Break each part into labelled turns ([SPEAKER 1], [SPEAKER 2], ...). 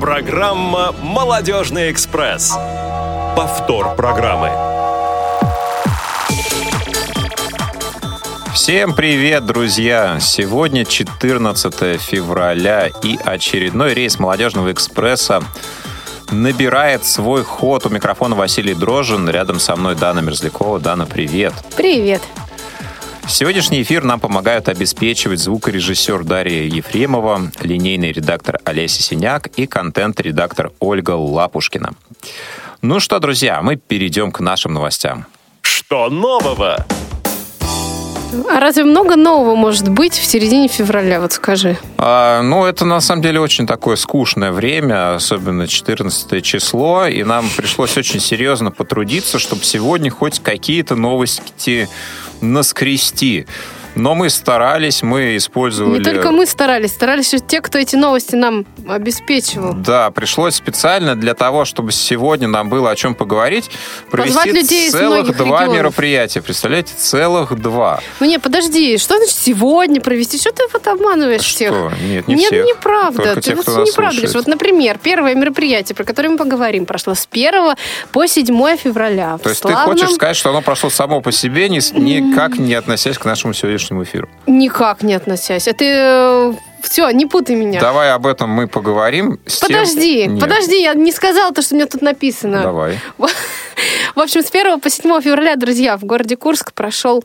[SPEAKER 1] Программа «Молодежный экспресс». Повтор программы.
[SPEAKER 2] Всем привет, друзья! Сегодня 14 февраля и очередной рейс «Молодежного экспресса» набирает свой ход. У микрофона Василий Дрожин, рядом со мной Дана Мерзлякова. Дана, привет!
[SPEAKER 3] Привет!
[SPEAKER 2] Сегодняшний эфир нам помогают обеспечивать звукорежиссер Дарья Ефремова, линейный редактор Олеся Синяк и контент-редактор Ольга Лапушкина. Ну что, друзья, мы перейдем к нашим новостям.
[SPEAKER 1] Что нового?
[SPEAKER 3] А разве много нового может быть в середине февраля, вот скажи?
[SPEAKER 2] А, ну, это на самом деле очень такое скучное время, особенно 14 число, и нам пришлось очень серьезно потрудиться, чтобы сегодня хоть какие-то новости наскрести. Но мы старались, мы использовали...
[SPEAKER 3] Не только мы старались, старались и те, кто эти новости нам обеспечивал.
[SPEAKER 2] Да, пришлось специально для того, чтобы сегодня нам было о чем поговорить, провести
[SPEAKER 3] людей
[SPEAKER 2] целых два
[SPEAKER 3] регионов.
[SPEAKER 2] мероприятия. Представляете, целых два.
[SPEAKER 3] Ну не, подожди, что значит сегодня провести? Что ты вот обманываешь всех?
[SPEAKER 2] Что? Нет, не
[SPEAKER 3] Нет,
[SPEAKER 2] всех.
[SPEAKER 3] неправда.
[SPEAKER 2] Только
[SPEAKER 3] ты
[SPEAKER 2] тех,
[SPEAKER 3] вот неправда говоришь. Вот, например, первое мероприятие, про которое мы поговорим, прошло с 1 по 7 февраля.
[SPEAKER 2] То есть ты
[SPEAKER 3] славном-
[SPEAKER 2] хочешь сказать, что оно прошло само по себе, ни- никак не относясь к нашему сегодняшнему эфиру?
[SPEAKER 3] Никак не относясь. А ты... Все, не путай меня.
[SPEAKER 2] Давай об этом мы поговорим. с тем-
[SPEAKER 3] Подожди,
[SPEAKER 2] Нет,
[SPEAKER 3] подожди, я не сказала то, что у меня тут написано.
[SPEAKER 2] Давай.
[SPEAKER 3] В общем, с 1 по 7 февраля, друзья, в городе Курск прошел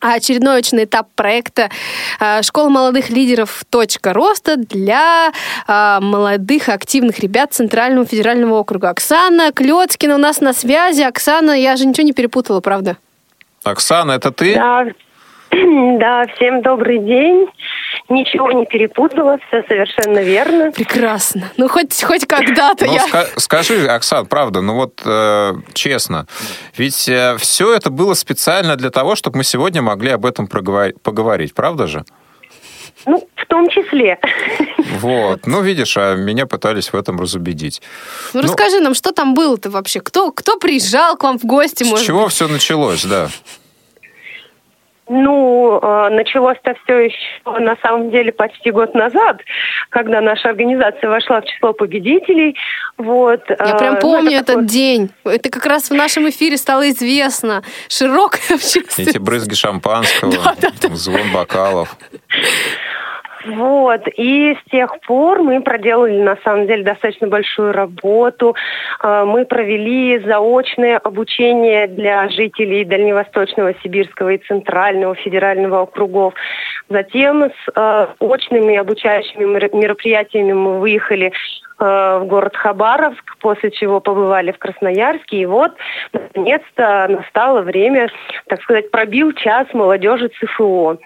[SPEAKER 3] очередной очный этап проекта э, «Школа молодых лидеров. Точка роста» для э, молодых активных ребят Центрального федерального округа. Оксана Клецкина у нас на связи. Оксана, я же ничего не перепутала, правда?
[SPEAKER 2] Оксана, это ты?
[SPEAKER 4] Да, да, всем добрый день. Ничего не перепутала, все совершенно верно.
[SPEAKER 3] Прекрасно. Ну, хоть, хоть когда-то
[SPEAKER 2] Ну,
[SPEAKER 3] я...
[SPEAKER 2] ска- скажи, Оксан, правда, ну вот э, честно, ведь все это было специально для того, чтобы мы сегодня могли об этом проговор- поговорить, правда же?
[SPEAKER 4] Ну, в том числе.
[SPEAKER 2] Вот. Ну, видишь, а меня пытались в этом разубедить.
[SPEAKER 3] Ну,
[SPEAKER 2] ну-
[SPEAKER 3] расскажи нам, что там было-то вообще? Кто, кто приезжал к вам в гости,
[SPEAKER 2] С
[SPEAKER 3] может
[SPEAKER 2] чего
[SPEAKER 3] быть?
[SPEAKER 2] все началось, да?
[SPEAKER 4] Ну, э, началось-то все еще на самом деле почти год назад, когда наша организация вошла в число победителей. Вот.
[SPEAKER 3] Я
[SPEAKER 4] э,
[SPEAKER 3] прям
[SPEAKER 4] ну,
[SPEAKER 3] помню
[SPEAKER 4] это
[SPEAKER 3] этот
[SPEAKER 4] такой-
[SPEAKER 3] день. Это как раз в нашем эфире стало известно. Широкая
[SPEAKER 2] Эти
[SPEAKER 3] общественность.
[SPEAKER 2] брызги шампанского, звон бокалов.
[SPEAKER 4] Вот, и с тех пор мы проделали, на самом деле, достаточно большую работу. Э, Мы провели заочное обучение для жителей Дальневосточного, Сибирского и Центрального федерального округов. Затем с э, очными обучающими мер- мероприятиями мы выехали в город Хабаровск, после чего побывали в Красноярске. И вот, наконец-то, настало время, так сказать, пробил час молодежи ЦФО.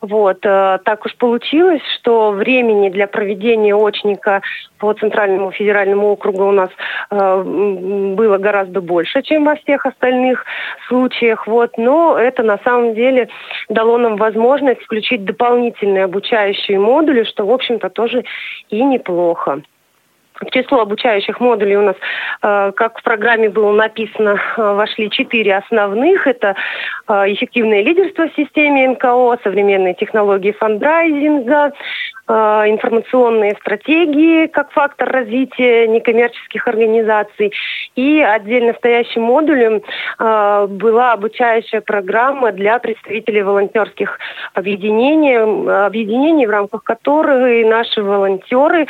[SPEAKER 4] Вот, э, так уж получилось, что времени для проведения очника по Центральному федеральному округу у нас э, было гораздо больше, чем во всех остальных случаях. Вот, но это на самом деле дало нам возможность включить дополнительные обучающие модули, что, в общем-то, тоже и неплохо. Число обучающих модулей у нас, э, как в программе было написано, э, вошли четыре основных. Это э, эффективное лидерство в системе НКО, современные технологии фандрайзинга, информационные стратегии как фактор развития некоммерческих организаций. И отдельно стоящим модулем была обучающая программа для представителей волонтерских объединений, объединений, в рамках которых наши волонтеры,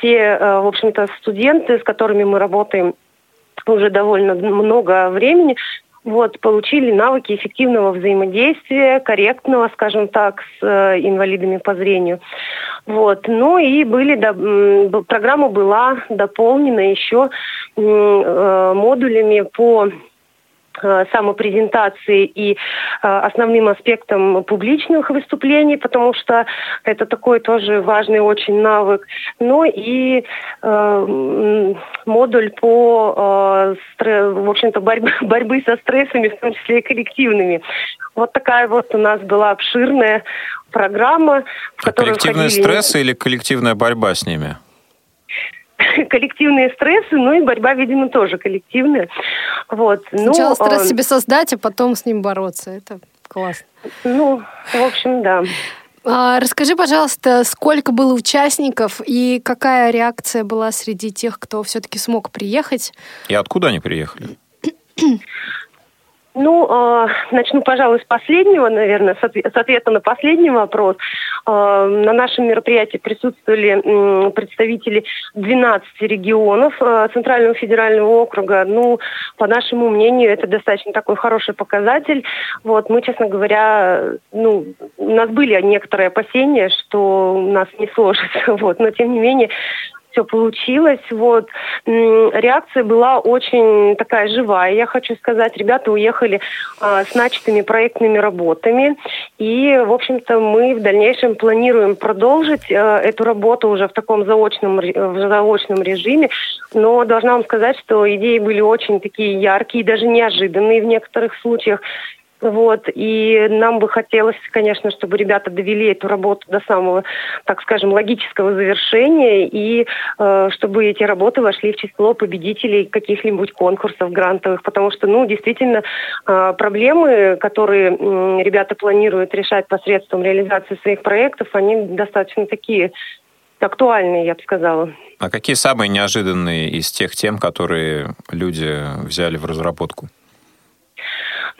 [SPEAKER 4] те, общем-то, студенты, с которыми мы работаем уже довольно много времени, вот, получили навыки эффективного взаимодействия, корректного, скажем так, с э, инвалидами по зрению. Вот. Ну и были, до- программа была дополнена еще э, модулями по самопрезентации и э, основным аспектом публичных выступлений, потому что это такой тоже важный очень навык. Ну и э, модуль по, э, стре- в общем-то, борьбы, борьбы со стрессами, в том числе и коллективными. Вот такая вот у нас была обширная программа, в которую
[SPEAKER 2] Коллективные
[SPEAKER 4] входили
[SPEAKER 2] стрессы или коллективная борьба с ними?
[SPEAKER 4] коллективные стрессы, ну и борьба, видимо, тоже коллективная. Вот.
[SPEAKER 3] Сначала
[SPEAKER 4] ну,
[SPEAKER 3] стресс
[SPEAKER 4] э,
[SPEAKER 3] себе создать, а потом с ним бороться. Это классно.
[SPEAKER 4] Ну, в общем, да.
[SPEAKER 3] А, расскажи, пожалуйста, сколько было участников и какая реакция была среди тех, кто все-таки смог приехать?
[SPEAKER 2] И откуда они приехали?
[SPEAKER 4] Ну, э, начну, пожалуй, с последнего, наверное, с ответа на последний вопрос. Э, на нашем мероприятии присутствовали представители 12 регионов э, Центрального федерального округа. Ну, по нашему мнению, это достаточно такой хороший показатель. Вот, мы, честно говоря, ну, у нас были некоторые опасения, что у нас не сложится, вот, но тем не менее все получилось. Вот. Реакция была очень такая живая, я хочу сказать. Ребята уехали а, с начатыми проектными работами. И, в общем-то, мы в дальнейшем планируем продолжить а, эту работу уже в таком заочном, в заочном режиме. Но должна вам сказать, что идеи были очень такие яркие, даже неожиданные в некоторых случаях. Вот. И нам бы хотелось, конечно, чтобы ребята довели эту работу до самого, так скажем, логического завершения, и э, чтобы эти работы вошли в число победителей каких-нибудь конкурсов грантовых, потому что, ну, действительно, э, проблемы, которые э, ребята планируют решать посредством реализации своих проектов, они достаточно такие актуальные, я бы сказала.
[SPEAKER 2] А какие самые неожиданные из тех тем, которые люди взяли в разработку?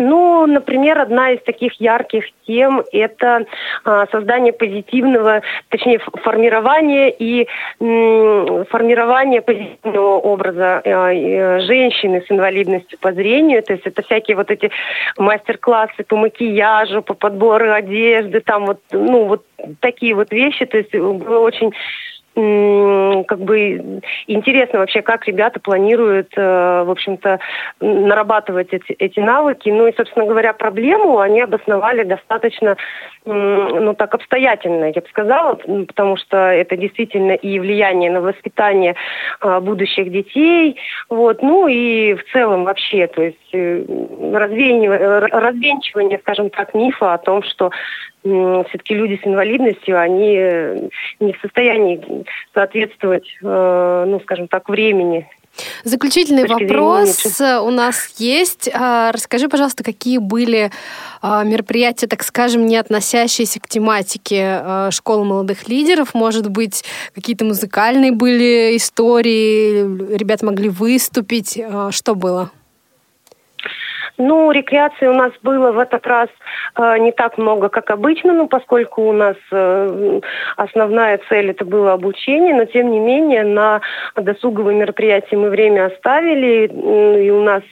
[SPEAKER 4] Ну, например, одна из таких ярких тем – это а, создание позитивного, точнее, формирование и формирование позитивного образа а, э, женщины с инвалидностью по зрению. То есть это всякие вот эти мастер-классы по макияжу, по подбору одежды, там вот, ну, вот такие вот вещи. То есть было очень как бы интересно вообще, как ребята планируют, э, в общем-то, нарабатывать эти, эти навыки. Ну и, собственно говоря, проблему они обосновали достаточно, ну так, обстоятельно, я бы сказала, потому что это действительно и влияние на воспитание э, будущих детей, вот, ну и в целом вообще, то есть э, развенчивание, скажем так, мифа о том, что все-таки люди с инвалидностью, они э, не в состоянии соответствовать, э, ну, скажем так, времени.
[SPEAKER 3] Заключительный вопрос у нас есть. А, расскажи, пожалуйста, какие были а, мероприятия, так скажем, не относящиеся к тематике а, школы молодых лидеров? Может быть, какие-то музыкальные были истории, ребята могли выступить? Что было?
[SPEAKER 4] Ну, рекреации у нас было в этот раз э, не так много, как обычно, ну, поскольку у нас э, основная цель это было обучение, но тем не менее на досуговые мероприятия мы время оставили, и у нас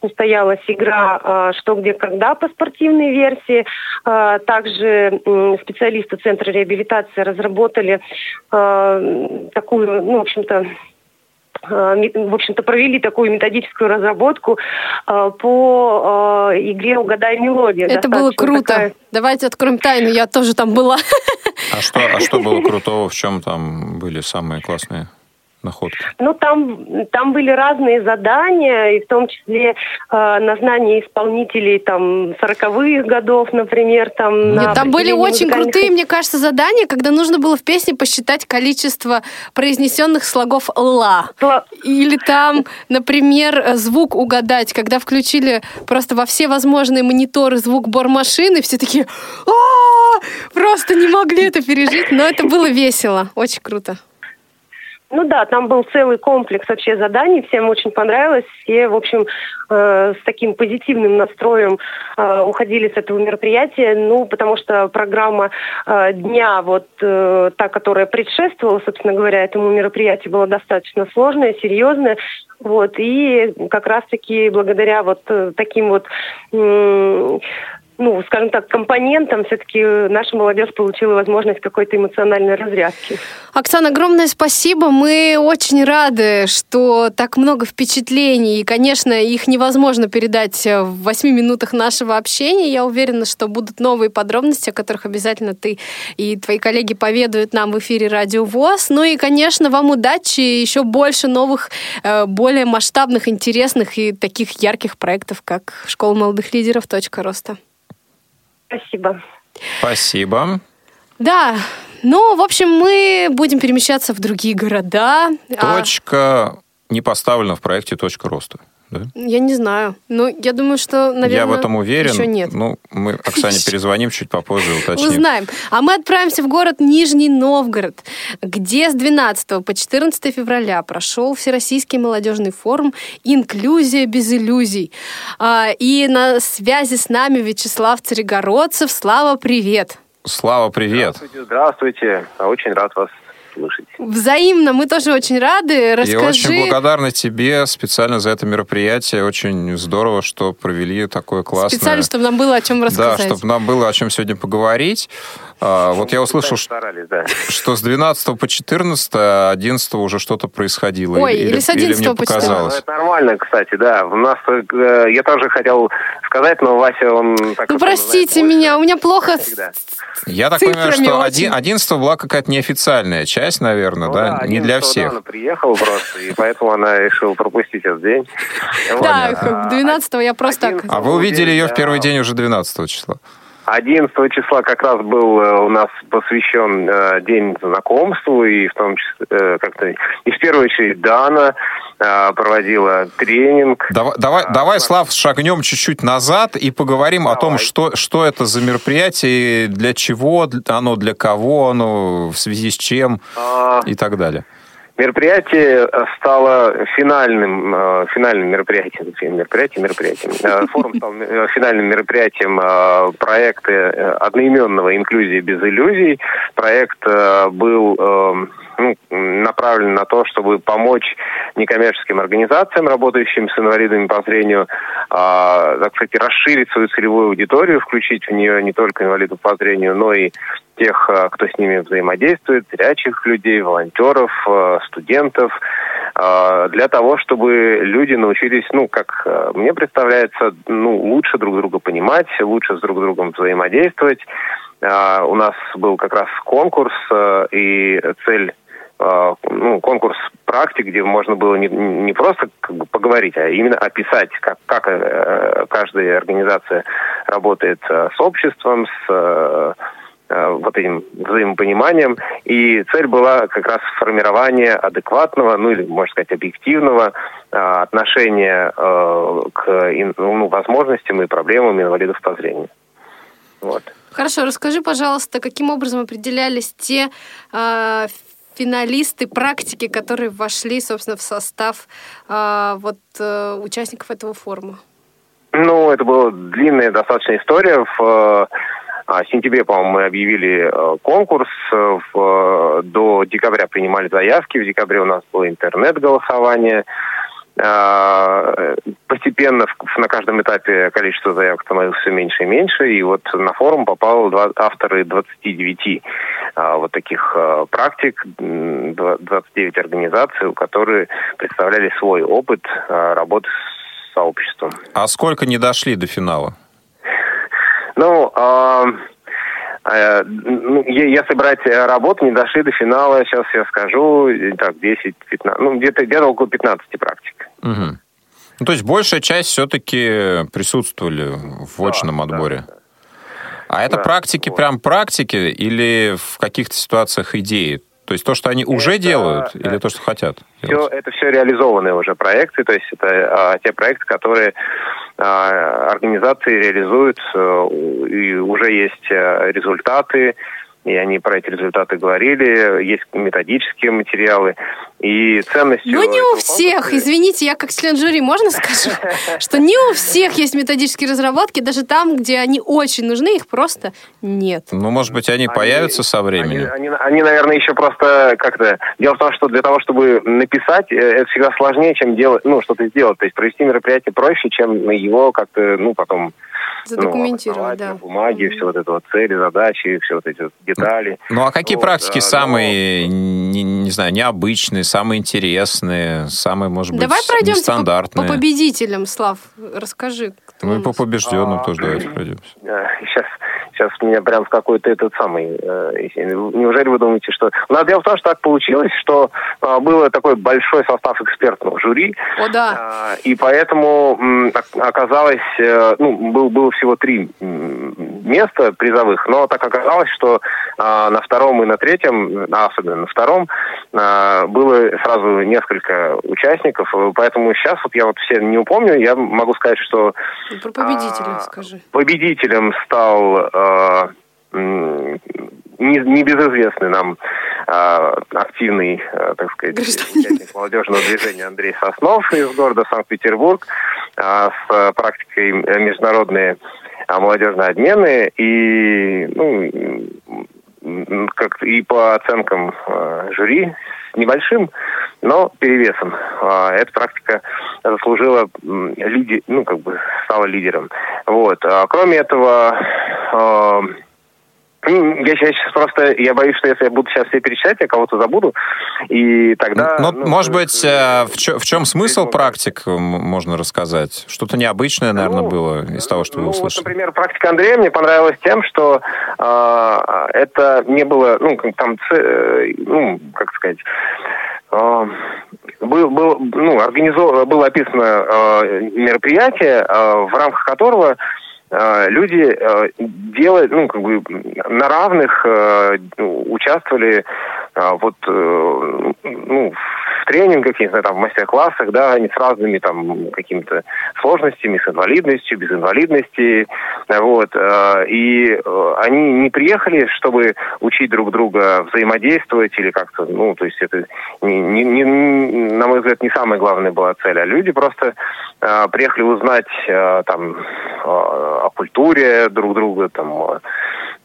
[SPEAKER 4] состоялась игра э, «Что, где, когда» по спортивной версии. Э, также э, специалисты Центра реабилитации разработали э, такую, ну, в общем-то, Э, в общем-то, провели такую методическую разработку э, по э, игре «Угадай мелодию».
[SPEAKER 3] Это было круто. Такая... Давайте откроем тайну, я тоже там была.
[SPEAKER 2] А что, а что было крутого, в чем там были самые классные? Находки?
[SPEAKER 4] Ну, там, там были разные задания, и в том числе э, на знание исполнителей там 40-х годов, например. Там,
[SPEAKER 3] Нет, там были очень крутые, мне кажется, задания, когда нужно было в песне посчитать количество произнесенных слогов «ла». Ла. Или там, например, звук угадать, когда включили просто во все возможные мониторы звук бормашины, все такие просто не могли это пережить, но это было весело, очень круто.
[SPEAKER 4] Ну да, там был целый комплекс вообще заданий, всем очень понравилось, все, в общем, э, с таким позитивным настроем э, уходили с этого мероприятия, ну, потому что программа э, дня, вот э, та, которая предшествовала, собственно говоря, этому мероприятию, была достаточно сложная, серьезная, вот, и как раз-таки благодаря вот э, таким вот ну, скажем так, компонентом все-таки наша молодежь получила возможность какой-то эмоциональной разрядки.
[SPEAKER 3] Оксана, огромное спасибо. Мы очень рады, что так много впечатлений. И, конечно, их невозможно передать в восьми минутах нашего общения. Я уверена, что будут новые подробности, о которых обязательно ты и твои коллеги поведают нам в эфире Радио ВОЗ. Ну и, конечно, вам удачи, еще больше новых, э, более масштабных, интересных и таких ярких проектов, как «Школа молодых лидеров. Точка роста».
[SPEAKER 4] Спасибо.
[SPEAKER 2] Спасибо.
[SPEAKER 3] Да, ну, в общем, мы будем перемещаться в другие города.
[SPEAKER 2] А Точка а... не поставлена в проекте «Точка роста». Да?
[SPEAKER 3] Я не знаю. Ну, я думаю, что, наверное,
[SPEAKER 2] Я в этом уверен.
[SPEAKER 3] еще нет.
[SPEAKER 2] Ну, мы Оксане перезвоним чуть попозже, уточним.
[SPEAKER 3] Узнаем. А мы отправимся в город Нижний Новгород, где с 12 по 14 февраля прошел Всероссийский молодежный форум «Инклюзия без иллюзий». А, И на связи с нами Вячеслав Царегородцев. Слава, привет!
[SPEAKER 2] Слава, привет.
[SPEAKER 5] Здравствуйте, здравствуйте. Очень рад вас слышать.
[SPEAKER 3] Взаимно, мы тоже очень рады.
[SPEAKER 2] И
[SPEAKER 3] Расскажи.
[SPEAKER 2] очень благодарны тебе специально за это мероприятие. Очень здорово, что провели такое классное...
[SPEAKER 3] Специально, чтобы нам было о чем
[SPEAKER 2] Да,
[SPEAKER 3] рассказать.
[SPEAKER 2] чтобы нам было о чем сегодня поговорить. А, Вот я услышал, что
[SPEAKER 5] Старались, да.
[SPEAKER 2] что с 12 по 14, 11 уже что-то происходило.
[SPEAKER 3] Ой, или с 11
[SPEAKER 2] мне
[SPEAKER 3] по 14.
[SPEAKER 5] Ну,
[SPEAKER 2] показалось.
[SPEAKER 5] это нормально, кстати, да. У нас, э, я тоже хотел сказать, но Вася, он... Так
[SPEAKER 3] Ну, простите
[SPEAKER 5] знает
[SPEAKER 3] меня, у меня плохо с-.
[SPEAKER 2] Я так
[SPEAKER 3] цифрами
[SPEAKER 2] понимаю, что
[SPEAKER 3] очень.
[SPEAKER 2] оди- 11 была какая-то неофициальная часть, наверное,
[SPEAKER 5] Ну
[SPEAKER 2] да? Не для
[SPEAKER 5] 11-го, да,
[SPEAKER 2] всех.
[SPEAKER 5] она приехала просто, и поэтому она решила пропустить этот день.
[SPEAKER 3] Да,
[SPEAKER 5] Вот.
[SPEAKER 3] как 12 я просто.
[SPEAKER 5] 11
[SPEAKER 2] А вы увидели ее в
[SPEAKER 5] Да.
[SPEAKER 2] первый день уже 12 числа.
[SPEAKER 5] 11 числа как раз был э, у нас посвящен э, день знакомству, и в том числе э, как-то и в первую очередь Дана проводила тренинг.
[SPEAKER 2] Давай, давай,
[SPEAKER 5] А,
[SPEAKER 2] давай
[SPEAKER 5] да.
[SPEAKER 2] Слав, шагнем чуть-чуть назад и поговорим о том,
[SPEAKER 5] Давай.
[SPEAKER 2] что, что это за мероприятие, для чего оно, для кого оно, в связи с чем
[SPEAKER 5] А,
[SPEAKER 2] и так далее.
[SPEAKER 5] Мероприятие э, стало финальным, э, финальным мероприятием, мероприятием, мероприятием. Э, Форум стал финальным мероприятием проекта одноименного «Инклюзии без иллюзий». Проект был ну, направлен на то, чтобы помочь некоммерческим организациям, работающим с инвалидами по зрению, так сказать, расширить свою целевую аудиторию, включить в нее не только инвалидов по зрению, но и тех, а, кто с ними взаимодействует, зрячих людей, волонтеров, а, студентов, а, для того, чтобы люди научились, ну, как мне представляется, ну, лучше друг друга понимать, лучше с друг другом взаимодействовать. У нас был как раз конкурс, и цель ну, конкурс практик, где можно было не, не просто как бы поговорить, а именно описать, как, как э, каждая организация работает э, с обществом, с э, э, вот этим взаимопониманием. И цель была как раз формирование адекватного, ну или, можно сказать, объективного э, отношения э, к ну, возможностям и проблемам инвалидов по зрению. Вот.
[SPEAKER 3] Хорошо, расскажи, пожалуйста, каким образом определялись те э, финалисты практики, которые вошли, собственно, в состав э, вот э, участников этого форума?
[SPEAKER 5] Ну, это была длинная достаточно история. В а, сентябре, по-моему, мы объявили э, конкурс. э, В, э, до декабря принимали заявки. В декабре у нас было интернет-голосование. А, Постепенно в- на каждом этапе количество заявок становилось все меньше и меньше. И вот на форум попало два- авторы 29 а, вот таких практик, м, два- 29 организаций, которые представляли свой опыт работы с сообществом.
[SPEAKER 2] А сколько не дошли до финала?
[SPEAKER 5] Ну, э, е- если брать э, работу, не дошли до финала, сейчас я скажу, э, так, 10-15, ну, где-то где около 15 практик.
[SPEAKER 2] Мгм. Ну, то есть большая часть все-таки присутствовали в очном
[SPEAKER 5] да,
[SPEAKER 2] отборе. А это
[SPEAKER 5] Да,
[SPEAKER 2] практики
[SPEAKER 5] вот.
[SPEAKER 2] прям практики или в каких-то ситуациях идеи? То есть то, что они уже
[SPEAKER 5] Это,
[SPEAKER 2] делают,
[SPEAKER 5] э,
[SPEAKER 2] или то, что хотят?
[SPEAKER 5] Все,
[SPEAKER 2] делать?
[SPEAKER 5] это все реализованные уже проекты, то есть это а, те проекты, которые организации реализуют, э, и уже есть э, результаты, и они про эти результаты говорили, есть методические материалы, и ценностью...
[SPEAKER 3] Ну, не у всех.
[SPEAKER 5] конкурса-
[SPEAKER 3] Извините, я как член жюри, можно скажу, что не у всех есть методические разработки, даже там, где они очень нужны, их просто нет.
[SPEAKER 2] Ну, может быть, они,
[SPEAKER 5] Они-
[SPEAKER 2] появятся со временем.
[SPEAKER 5] Они, они, они, наверное, еще просто как-то... Дело в том, что для того, чтобы написать, э, это всегда сложнее, чем делать, ну, что-то сделать. То есть провести мероприятие проще, чем его как-то, ну, потом...
[SPEAKER 3] Задокументировать,
[SPEAKER 5] ну,
[SPEAKER 3] да.
[SPEAKER 5] на бумаге, все вот это вот цели, задачи, все вот эти вот детали.
[SPEAKER 2] Ну, а какие
[SPEAKER 5] Вот,
[SPEAKER 2] практики
[SPEAKER 5] а,
[SPEAKER 2] самые, не, не знаю, необычные, самые интересные, самые, может быть,
[SPEAKER 3] Давай пройдемся по,
[SPEAKER 2] нестандартные?
[SPEAKER 3] по победителям, Слав. Расскажи. кто
[SPEAKER 2] Ну,
[SPEAKER 3] у
[SPEAKER 2] и по побежденным
[SPEAKER 5] А,
[SPEAKER 2] тоже давайте пройдемся.
[SPEAKER 5] Сейчас, сейчас меня прям в какой-то этот самый... э, неужели вы думаете, что... Ну, дело в том, что так получилось, что а, было такой большой состав экспертного жюри,
[SPEAKER 3] О, да.
[SPEAKER 5] А, И поэтому ок- оказалось, э, ну, был, было всего три м, места призовых, но так оказалось, что а, на втором и на третьем, а особенно на втором, а, было сразу несколько участников, поэтому сейчас вот я вот все не упомню, я могу сказать, что...
[SPEAKER 3] Про победителя а, скажи.
[SPEAKER 5] Победителем стал... А, небезызвестный не нам э, активный, э, так сказать, участник молодежного движения Андрей Соснов из города Санкт-Петербург э, с практикой международные э, молодежные обмены и ну, как и по оценкам э, жюри с небольшим, но перевесом. Э, эта практика заслужила лиди, ну как бы стала лидером. Вот. А кроме этого э, я сейчас просто, я боюсь, что если я буду сейчас все перечислять, я кого-то забуду, и тогда...
[SPEAKER 2] Ну, ну может быть, э, в, чё, в чем смысл практик, можно рассказать? Что-то необычное, наверное, ну, было из того, что
[SPEAKER 5] ну,
[SPEAKER 2] вы услышали.
[SPEAKER 5] Вот, например, практика Андрея мне понравилась тем, что э, это не было, ну, там, э, ну, как сказать... Э, был, был, ну, организовано, было описано э, мероприятие, э, в рамках которого Э, люди э, делают, ну, как бы на равных э, участвовали вот, ну, тренингах, не знаю, там, в мастер-классах, да, они с разными там какими-то сложностями, с инвалидностью, без инвалидности, вот, и они не приехали, чтобы учить друг друга взаимодействовать или как-то, ну, то есть это, не, не, не, на мой взгляд, не самая главная была цель, а люди просто приехали узнать там о культуре друг друга, там, э,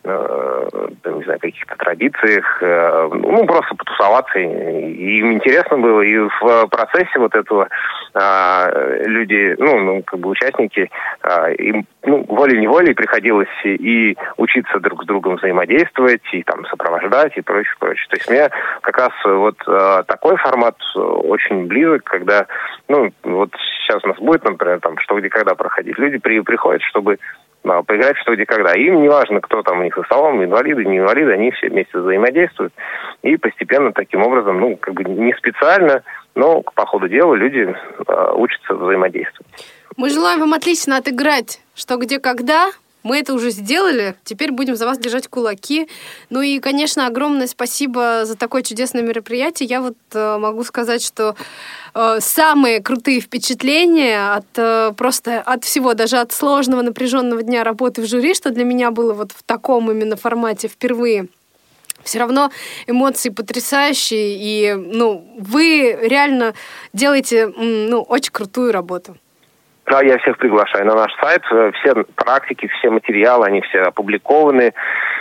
[SPEAKER 5] не знаю, каких-то традициях, э, ну, просто потусоваться. И им интересно было. И в процессе вот этого э, люди, ну, ну, как бы участники, э, им ну, волей-неволей приходилось и учиться друг с другом взаимодействовать, и там сопровождать, и прочее, прочее. То есть мне как раз вот э, такой формат очень близок, когда, ну, вот сейчас у нас будет, например, там, что где когда проходить. Люди при, приходят, чтобы да, поиграть что где когда. Им не важно, кто там у них за столом, инвалиды, не инвалиды, они все вместе взаимодействуют. И постепенно таким образом, ну, как бы не специально, но по ходу дела люди э, учатся взаимодействовать.
[SPEAKER 3] Мы желаем вам отлично отыграть что где когда. Мы это уже сделали, теперь будем за вас держать кулаки. Ну и, конечно, огромное спасибо за такое чудесное мероприятие. Я вот э, могу сказать, что э, самые крутые впечатления от э, просто от всего, даже от сложного напряженного дня работы в жюри, что для меня было вот в таком именно формате впервые все равно эмоции потрясающие, и ну, вы реально делаете ну, очень крутую работу.
[SPEAKER 5] Да, я всех приглашаю на наш сайт. Э, все практики, все материалы, они все опубликованы.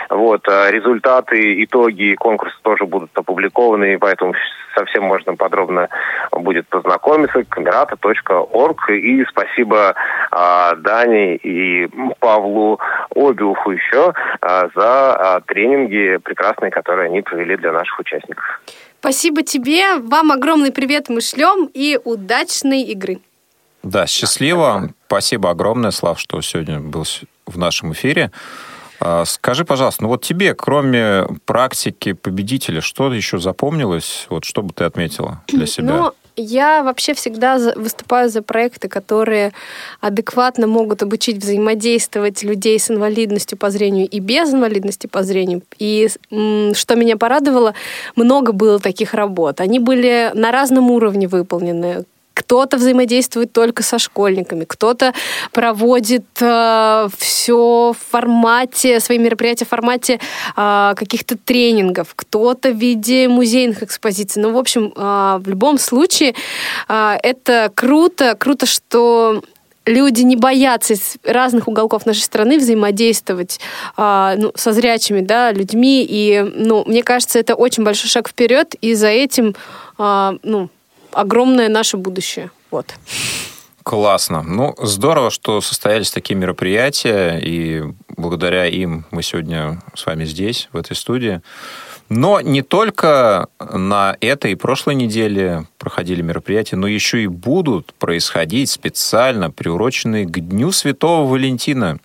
[SPEAKER 5] Вот, э, результаты, итоги конкурса тоже будут опубликованы, поэтому совсем можно подробно будет познакомиться. камерата.орг. И спасибо а, Дане и Павлу Обиуху еще а, за а, тренинги прекрасные, которые они провели для наших участников.
[SPEAKER 3] Спасибо тебе. Вам огромный привет мы шлем и удачной игры.
[SPEAKER 2] Да, счастливо. Спасибо огромное, Слав, что сегодня был в нашем эфире. А, скажи, пожалуйста, ну вот тебе, кроме практики победителя, что еще запомнилось? Вот что бы ты отметила для себя?
[SPEAKER 3] Ну, я вообще всегда выступаю за проекты, которые адекватно могут обучить взаимодействовать людей с инвалидностью по зрению и без инвалидности по зрению. И что меня порадовало, много было таких работ. Они были на разном уровне выполнены кто-то взаимодействует только со школьниками, кто-то проводит э, все в формате, свои мероприятия в формате э, каких-то тренингов, кто-то в виде музейных экспозиций. Ну, в общем, э, в любом случае э, это круто, круто, что люди не боятся из разных уголков нашей страны взаимодействовать а, ну, со зрячими да, людьми. И ну, мне кажется, это очень большой шаг вперед, и за этим а, ну, огромное наше будущее. Вот.
[SPEAKER 2] Классно. Ну, здорово, что состоялись такие мероприятия, и благодаря им мы сегодня с вами здесь, в этой студии. Но не только на этой и прошлой неделе проходили мероприятия, но еще и будут происходить специально приуроченные к Дню Святого Валентина.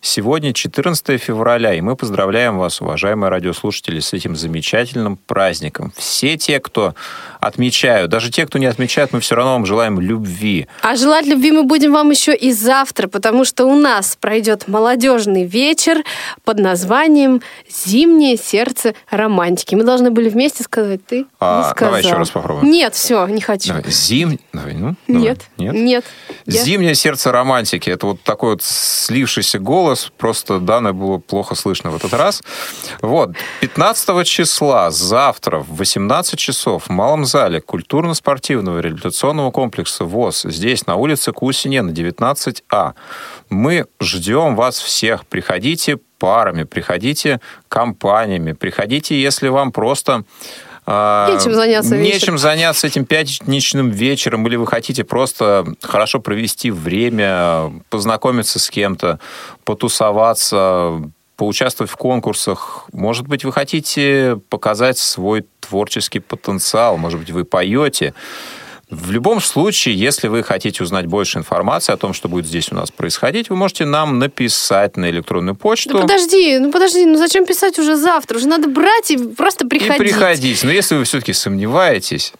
[SPEAKER 2] Сегодня 14 февраля, и мы поздравляем вас, уважаемые радиослушатели, с этим замечательным праздником. Все те, кто отмечают. Даже те, кто не отмечает, мы все равно вам желаем любви.
[SPEAKER 3] А желать любви мы будем вам еще и завтра, потому что у нас пройдет молодежный вечер под названием «Зимнее сердце романтики». Мы должны были вместе сказать, ты
[SPEAKER 2] А,
[SPEAKER 3] сказал.
[SPEAKER 2] давай еще раз попробуем.
[SPEAKER 3] Нет, все, не хочу.
[SPEAKER 2] Давай, Зим... Давай, ну, давай.
[SPEAKER 3] Нет,
[SPEAKER 2] Нет?
[SPEAKER 3] нет.
[SPEAKER 2] Зимнее сердце романтики. Это вот такой вот слившийся голос. Просто Дана было плохо слышно в этот раз. Вот. 15 числа, завтра, в 18 часов в Малом зале культурно-спортивного реабилитационного комплекса ВОЗ. Здесь, на улице Кусинена, 19А. Мы ждем вас всех. Приходите парами, приходите компаниями, приходите, если вам просто... а,
[SPEAKER 3] Нечем заняться
[SPEAKER 2] Нечем
[SPEAKER 3] вечером.
[SPEAKER 2] заняться этим пятничным вечером, или вы хотите просто хорошо провести время, познакомиться с кем-то, потусоваться, поучаствовать в конкурсах. Может быть, вы хотите показать свой творческий потенциал, может быть, вы поете. В любом случае, если вы хотите узнать больше информации о том, что будет здесь у нас происходить, вы можете нам написать на электронную почту.
[SPEAKER 3] Да подожди, ну подожди, ну зачем писать уже завтра? Уже надо брать и просто
[SPEAKER 2] И
[SPEAKER 3] приходить.
[SPEAKER 2] приходить. Но если вы все-таки сомневаетесь,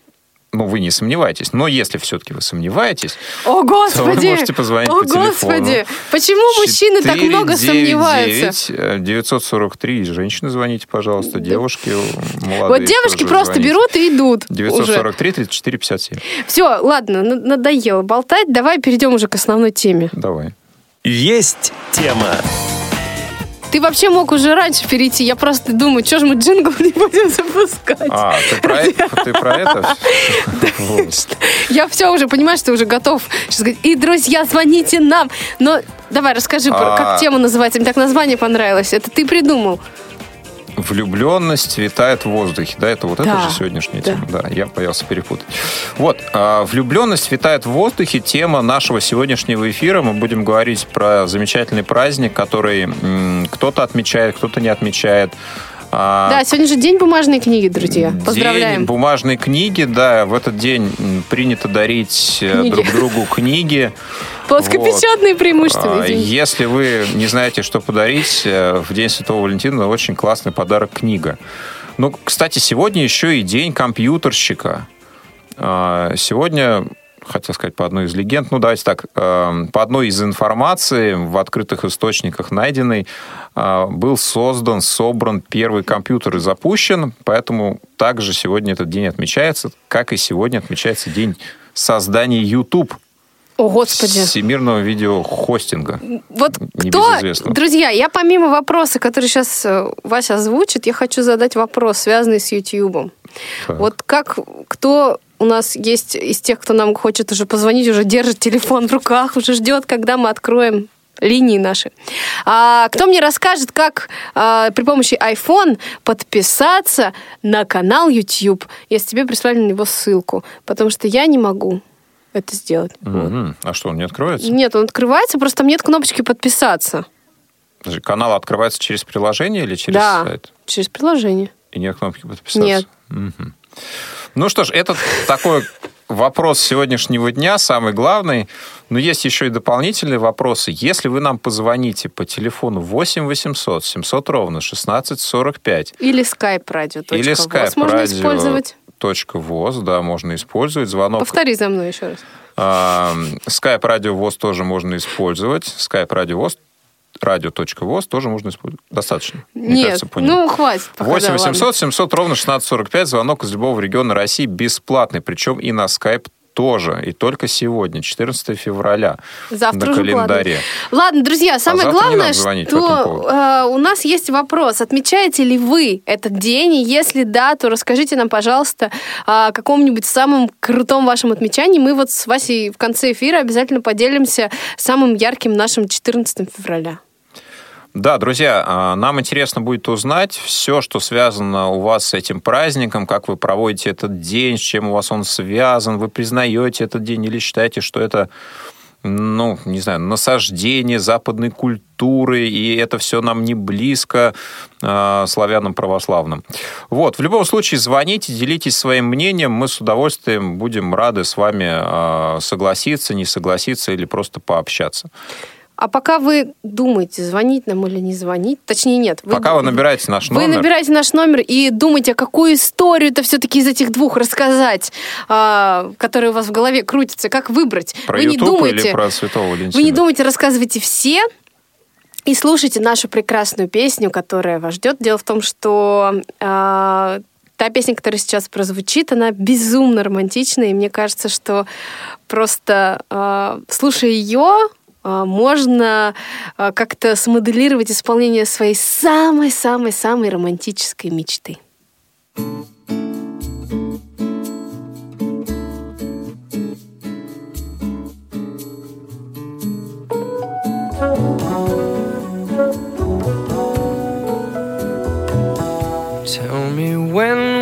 [SPEAKER 2] ну, вы не сомневаетесь, но если все-таки вы сомневаетесь,
[SPEAKER 3] О, Господи!
[SPEAKER 2] то вы можете позвонить
[SPEAKER 3] О,
[SPEAKER 2] по телефону.
[SPEAKER 3] Господи! Почему мужчины так много сомневаются?
[SPEAKER 2] 499 943, и женщины звоните, пожалуйста, девушки молодые.
[SPEAKER 3] Вот девушки просто
[SPEAKER 2] звоните.
[SPEAKER 3] берут и идут уже.
[SPEAKER 2] 943 34 57.
[SPEAKER 3] Все, ладно, на- надоело болтать. Давай перейдем уже к основной теме.
[SPEAKER 2] Давай.
[SPEAKER 1] Есть тема.
[SPEAKER 3] Ты вообще мог уже раньше перейти. Я просто думаю, что же мы джингл не будем запускать.
[SPEAKER 2] А, ты про это? Ты про это? Вот.
[SPEAKER 3] Я все уже, понимаешь, ты уже готов. И, друзья, звоните нам. Но давай, расскажи, про-
[SPEAKER 2] А.
[SPEAKER 3] как тема называется. Мне так название понравилось. Это ты придумал.
[SPEAKER 2] Влюбленность витает в воздухе. Да, это вот
[SPEAKER 3] Да,
[SPEAKER 2] это же сегодняшняя
[SPEAKER 3] да.
[SPEAKER 2] тема. Да, я боялся перепутать. Вот, а, влюбленность витает в воздухе. Тема нашего сегодняшнего эфира. Мы будем говорить про замечательный праздник, который кто-то отмечает, кто-то не отмечает. А,
[SPEAKER 3] Да, сегодня же день бумажной книги, друзья. Поздравляем.
[SPEAKER 2] День бумажной книги, да, в этот день принято дарить э,
[SPEAKER 3] Книги.
[SPEAKER 2] друг другу книги.
[SPEAKER 3] Плоскопечатные преимущества.
[SPEAKER 2] А. Если вы не знаете, что подарить, э, в День Святого Валентина очень классный подарок книга. Ну, кстати, сегодня еще и День компьютерщика. А, Сегодня, хотел сказать, по одной из легенд, ну, давайте так, э, по одной из информации в открытых источниках найденной, э, был создан, собран первый компьютер и запущен, поэтому также сегодня этот день отмечается, как и сегодня отмечается день создания YouTube.
[SPEAKER 3] О, Господи.
[SPEAKER 2] Всемирного видеохостинга.
[SPEAKER 3] Вот кто, друзья, я помимо вопроса, который сейчас Вася озвучит, я хочу задать вопрос, связанный с Ютьюбом.
[SPEAKER 2] Так.
[SPEAKER 3] Вот как, кто у нас есть из тех, кто нам хочет уже позвонить, уже держит телефон в руках, уже ждет, когда мы откроем линии наши. А, кто мне расскажет, как а, при помощи iPhone подписаться на канал YouTube, если тебе прислали на него ссылку? Потому что я не могу это сделать. Вот.
[SPEAKER 2] Мгм. А что, он не откроется?
[SPEAKER 3] Нет, он открывается, просто там нет кнопочки подписаться.
[SPEAKER 2] Подожди, Канал открывается через приложение или через
[SPEAKER 3] да,
[SPEAKER 2] сайт?
[SPEAKER 3] через приложение.
[SPEAKER 2] И нет кнопки подписаться?
[SPEAKER 3] Нет.
[SPEAKER 2] Мгм. Ну что ж, это такой вопрос сегодняшнего дня, самый главный. Но есть еще и дополнительные вопросы. Если вы нам позвоните по телефону 8 800 700 ровно 1645
[SPEAKER 3] Или Skype радио.
[SPEAKER 2] или Skype
[SPEAKER 3] можно
[SPEAKER 2] радио
[SPEAKER 3] использовать.
[SPEAKER 2] точка ВОЗ, да, можно использовать. Звонок
[SPEAKER 3] Повтори за мной еще раз.
[SPEAKER 2] Skype Радио ВОЗ тоже можно использовать. Skype Радио ВОЗ, радио.воз тоже можно использовать. Достаточно. Мне
[SPEAKER 3] Нет,
[SPEAKER 2] кажется, понял.
[SPEAKER 3] ну хватит. пока,
[SPEAKER 2] 8
[SPEAKER 3] да,
[SPEAKER 2] 800
[SPEAKER 3] ладно.
[SPEAKER 2] 700 ровно 1645. Звонок из любого региона России бесплатный. Причем и на Skype тоже. И только сегодня, 14 февраля.
[SPEAKER 3] Завтра
[SPEAKER 2] на
[SPEAKER 3] уже
[SPEAKER 2] календаре.
[SPEAKER 3] платно. Ладно, друзья, самое
[SPEAKER 2] завтра не
[SPEAKER 3] главное, что э, у нас есть вопрос. Отмечаете ли вы этот день? И если да, то расскажите нам, пожалуйста, о каком-нибудь самом крутом вашем отмечании. Мы вот с Васей в конце эфира обязательно поделимся самым ярким нашим 14 февраля.
[SPEAKER 2] Да, друзья, а, нам интересно будет узнать все, что связано у вас с этим праздником, как вы проводите этот день, с чем у вас он связан, вы признаете этот день или считаете, что это ну, не знаю, насаждение западной культуры, и это все нам не близко э, славянам православным. Вот, в любом случае, звоните, делитесь своим мнением, мы с удовольствием будем рады с вами э, согласиться, не согласиться или просто пообщаться.
[SPEAKER 3] А пока вы думаете, звонить нам или не звонить, точнее нет. Вы,
[SPEAKER 2] Пока вы набираете наш
[SPEAKER 3] вы
[SPEAKER 2] номер,
[SPEAKER 3] набираете наш номер и думаете, а какую историю-то все-таки из этих двух рассказать, а, которые у вас в голове крутятся, как выбрать.
[SPEAKER 2] про
[SPEAKER 3] вы не
[SPEAKER 2] YouTube
[SPEAKER 3] думаете,
[SPEAKER 2] или про Святого Валентина?
[SPEAKER 3] вы не думайте, рассказывайте все. И слушайте нашу прекрасную песню, которая вас ждет. Дело в том, что а, та песня, которая сейчас прозвучит, она безумно романтичная, и мне кажется, что просто а, слушая ее, можно а, как-то смоделировать исполнение своей самой-самой-самой романтической мечты.
[SPEAKER 6] Tell me when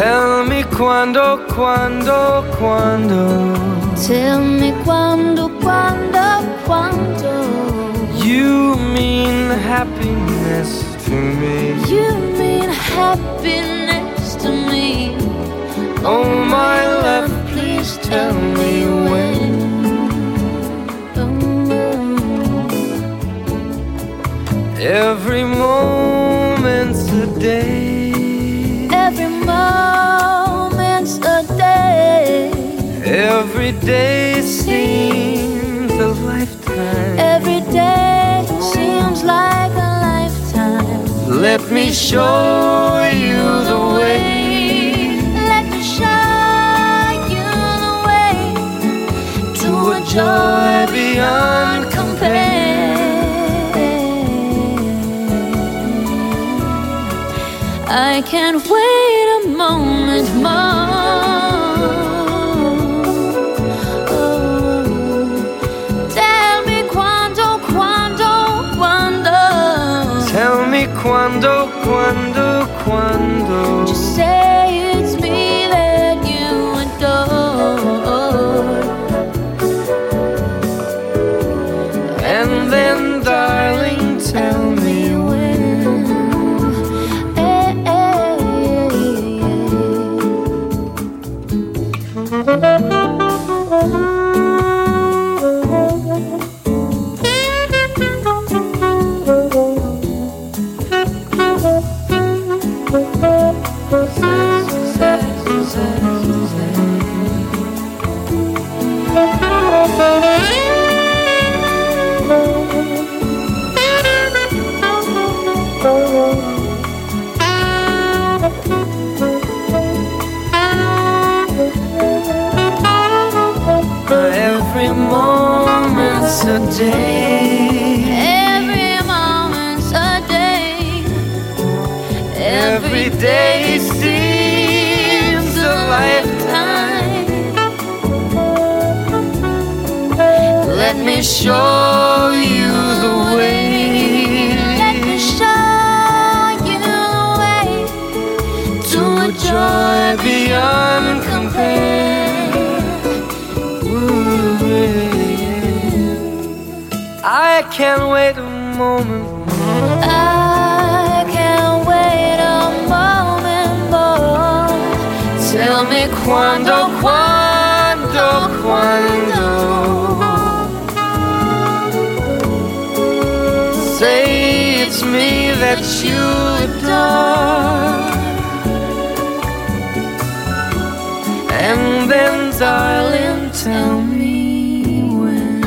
[SPEAKER 6] Tell me quando, quando, quando
[SPEAKER 7] Tell me quando, quando, quando
[SPEAKER 6] you mean happiness to me.
[SPEAKER 7] you mean happiness to me.
[SPEAKER 6] Oh, my love, please tell me when. Oh,
[SPEAKER 7] Every moment's a day.
[SPEAKER 6] Every day seems a lifetime.
[SPEAKER 7] Every day seems like a lifetime.
[SPEAKER 6] Let me show you the way
[SPEAKER 7] Let me show you the way
[SPEAKER 6] to a joy beyond compare.
[SPEAKER 7] I can't wait a moment more. 关
[SPEAKER 6] And then, darling, tell me when.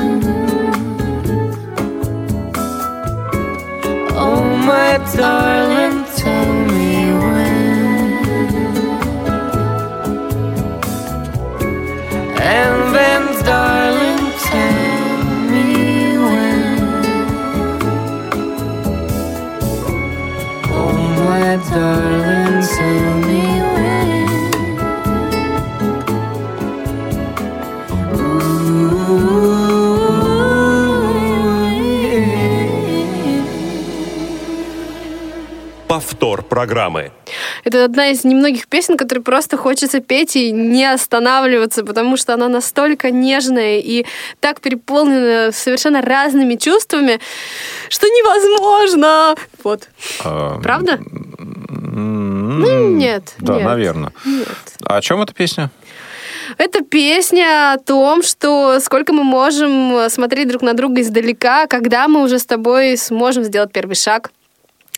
[SPEAKER 6] Oh, my darling,
[SPEAKER 1] Повтор программы.
[SPEAKER 3] Это одна из немногих песен, которые просто хочется петь и не останавливаться, потому что она настолько нежная и так переполнена совершенно разными чувствами, что невозможно. Вот.
[SPEAKER 2] А,
[SPEAKER 3] Правда? Ну, нет,
[SPEAKER 2] Да,
[SPEAKER 3] нет.
[SPEAKER 2] наверное.
[SPEAKER 3] Нет.
[SPEAKER 2] А о чем эта песня?
[SPEAKER 3] Это песня о том, что сколько мы можем смотреть друг на друга издалека, когда мы уже с тобой сможем сделать первый шаг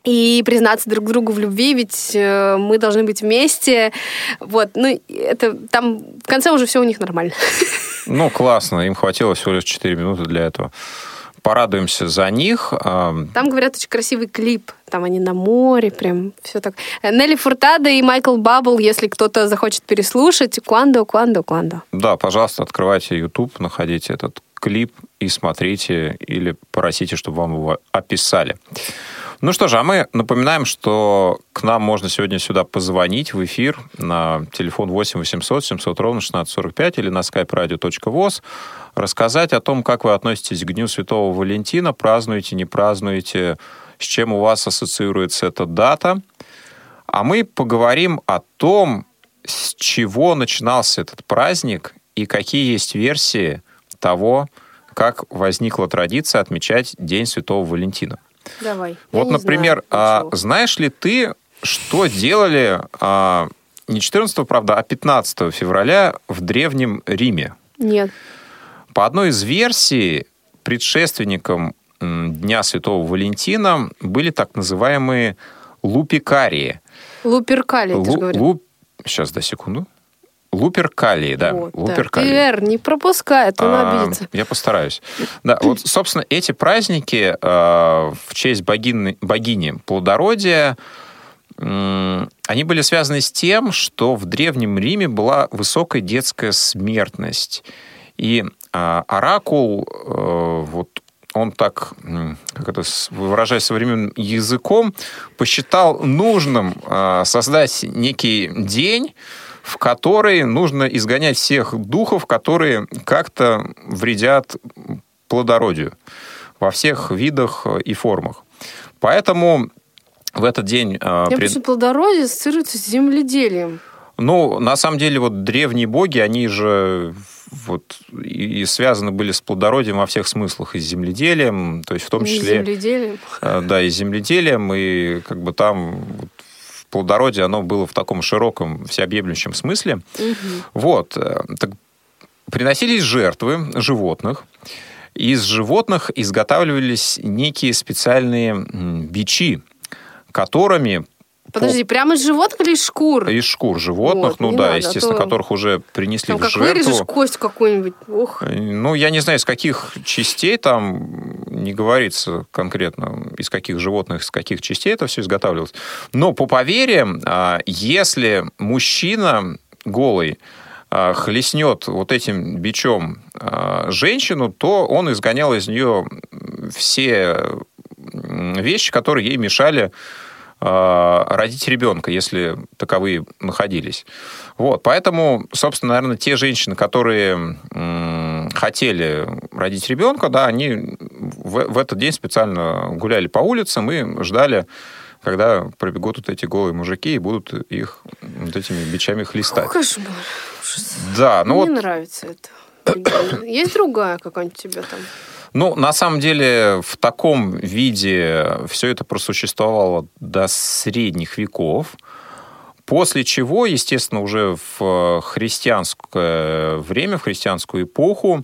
[SPEAKER 3] и признаться друг другу в любви, ведь э, мы должны быть вместе. Вот, ну, это там в конце уже все у них нормально.
[SPEAKER 2] Ну, классно. Им хватило всего лишь 4 минуты для этого. Порадуемся за них.
[SPEAKER 3] Там, говорят, очень красивый клип. Там они на море, прям все так. Нелли Фуртадо и Майкл Баббл, если кто-то захочет переслушать. Куандо, куандо, куандо.
[SPEAKER 2] Да, пожалуйста, открывайте YouTube, находите этот клип и смотрите или просите, чтобы вам его описали. Ну что же, а мы напоминаем, что к нам можно сегодня сюда позвонить в эфир на телефон 8 800 700 ровно 1645 или на skype radio.voz, рассказать о том, как вы относитесь к Дню Святого Валентина, празднуете, не празднуете, с чем у вас ассоциируется эта дата. А мы поговорим о том, с чего начинался этот праздник и какие есть версии того, как возникла традиция отмечать День Святого Валентина.
[SPEAKER 3] Давай.
[SPEAKER 2] Вот, например,
[SPEAKER 3] знаю
[SPEAKER 2] а, знаешь ли ты, что делали а, не 14, правда, а 15 февраля в Древнем Риме?
[SPEAKER 3] Нет.
[SPEAKER 2] По одной из версий, предшественником Дня Святого Валентина были так называемые лупикарии.
[SPEAKER 3] Луперкали, ты же
[SPEAKER 2] Лу-
[SPEAKER 3] говорил.
[SPEAKER 2] луп- Сейчас, да, секунду. Луперкалии, да.
[SPEAKER 3] Вот, да.
[SPEAKER 2] луперкалии.
[SPEAKER 3] Ты, Эр, не пропускай, а то он
[SPEAKER 2] А,
[SPEAKER 3] обидится.
[SPEAKER 2] Я постараюсь. Да, вот, собственно, эти праздники э, в честь богини, богини плодородия, м, они были связаны с тем, что в Древнем Риме была высокая детская смертность. И а, оракул, э, вот он так, как это выражаясь современным языком, посчитал нужным э, создать некий день, в который нужно изгонять всех духов, которые как-то вредят плодородию во всех видах и формах. Поэтому в этот день... э,
[SPEAKER 3] Я
[SPEAKER 2] пред-
[SPEAKER 3] почему плодородие ассоциируется с земледелием.
[SPEAKER 2] ну, на самом деле, вот древние боги, они же вот и и связаны были с плодородием во всех смыслах, и с земледелием, то есть в том
[SPEAKER 3] Не
[SPEAKER 2] числе...
[SPEAKER 3] земледелием.
[SPEAKER 2] Э, Да, и с земледелием, и как бы там вот, плодородие оно было в таком широком, всеобъемлющем смысле. Вот. э, Так приносились жертвы животных. Из животных изготавливались некие специальные бичи, которыми
[SPEAKER 3] Подожди, прямо из животных или из шкур?
[SPEAKER 2] из шкур животных,
[SPEAKER 3] Вот,
[SPEAKER 2] ну да,
[SPEAKER 3] надо, а
[SPEAKER 2] естественно,
[SPEAKER 3] то
[SPEAKER 2] которых уже принесли
[SPEAKER 3] Там
[SPEAKER 2] в
[SPEAKER 3] как
[SPEAKER 2] жертву.
[SPEAKER 3] вырежешь кость какую-нибудь. Ох.
[SPEAKER 2] Ну, я не знаю, из каких частей там не говорится конкретно, из каких животных, из каких частей это все изготавливалось. Но по поверьям, а, если мужчина голый а, хлестнет вот этим бичом женщину, то он изгонял из нее все вещи, которые ей мешали родить ребенка, если таковые находились. Вот, поэтому, собственно, наверное, те женщины, которые хотели родить ребенка, да, они в, в этот день специально гуляли по улицам и ждали, когда пробегут вот эти голые мужики и будут их вот этими бичами хлестать.
[SPEAKER 3] Фу, кошмар. Ужас.
[SPEAKER 2] Да, ну
[SPEAKER 3] Мне
[SPEAKER 2] вот
[SPEAKER 3] нравится это. Есть другая какая-нибудь тебя там?
[SPEAKER 2] Ну, на самом деле, в таком виде все это просуществовало до средних веков, после чего, естественно, уже в христианское время, в христианскую эпоху,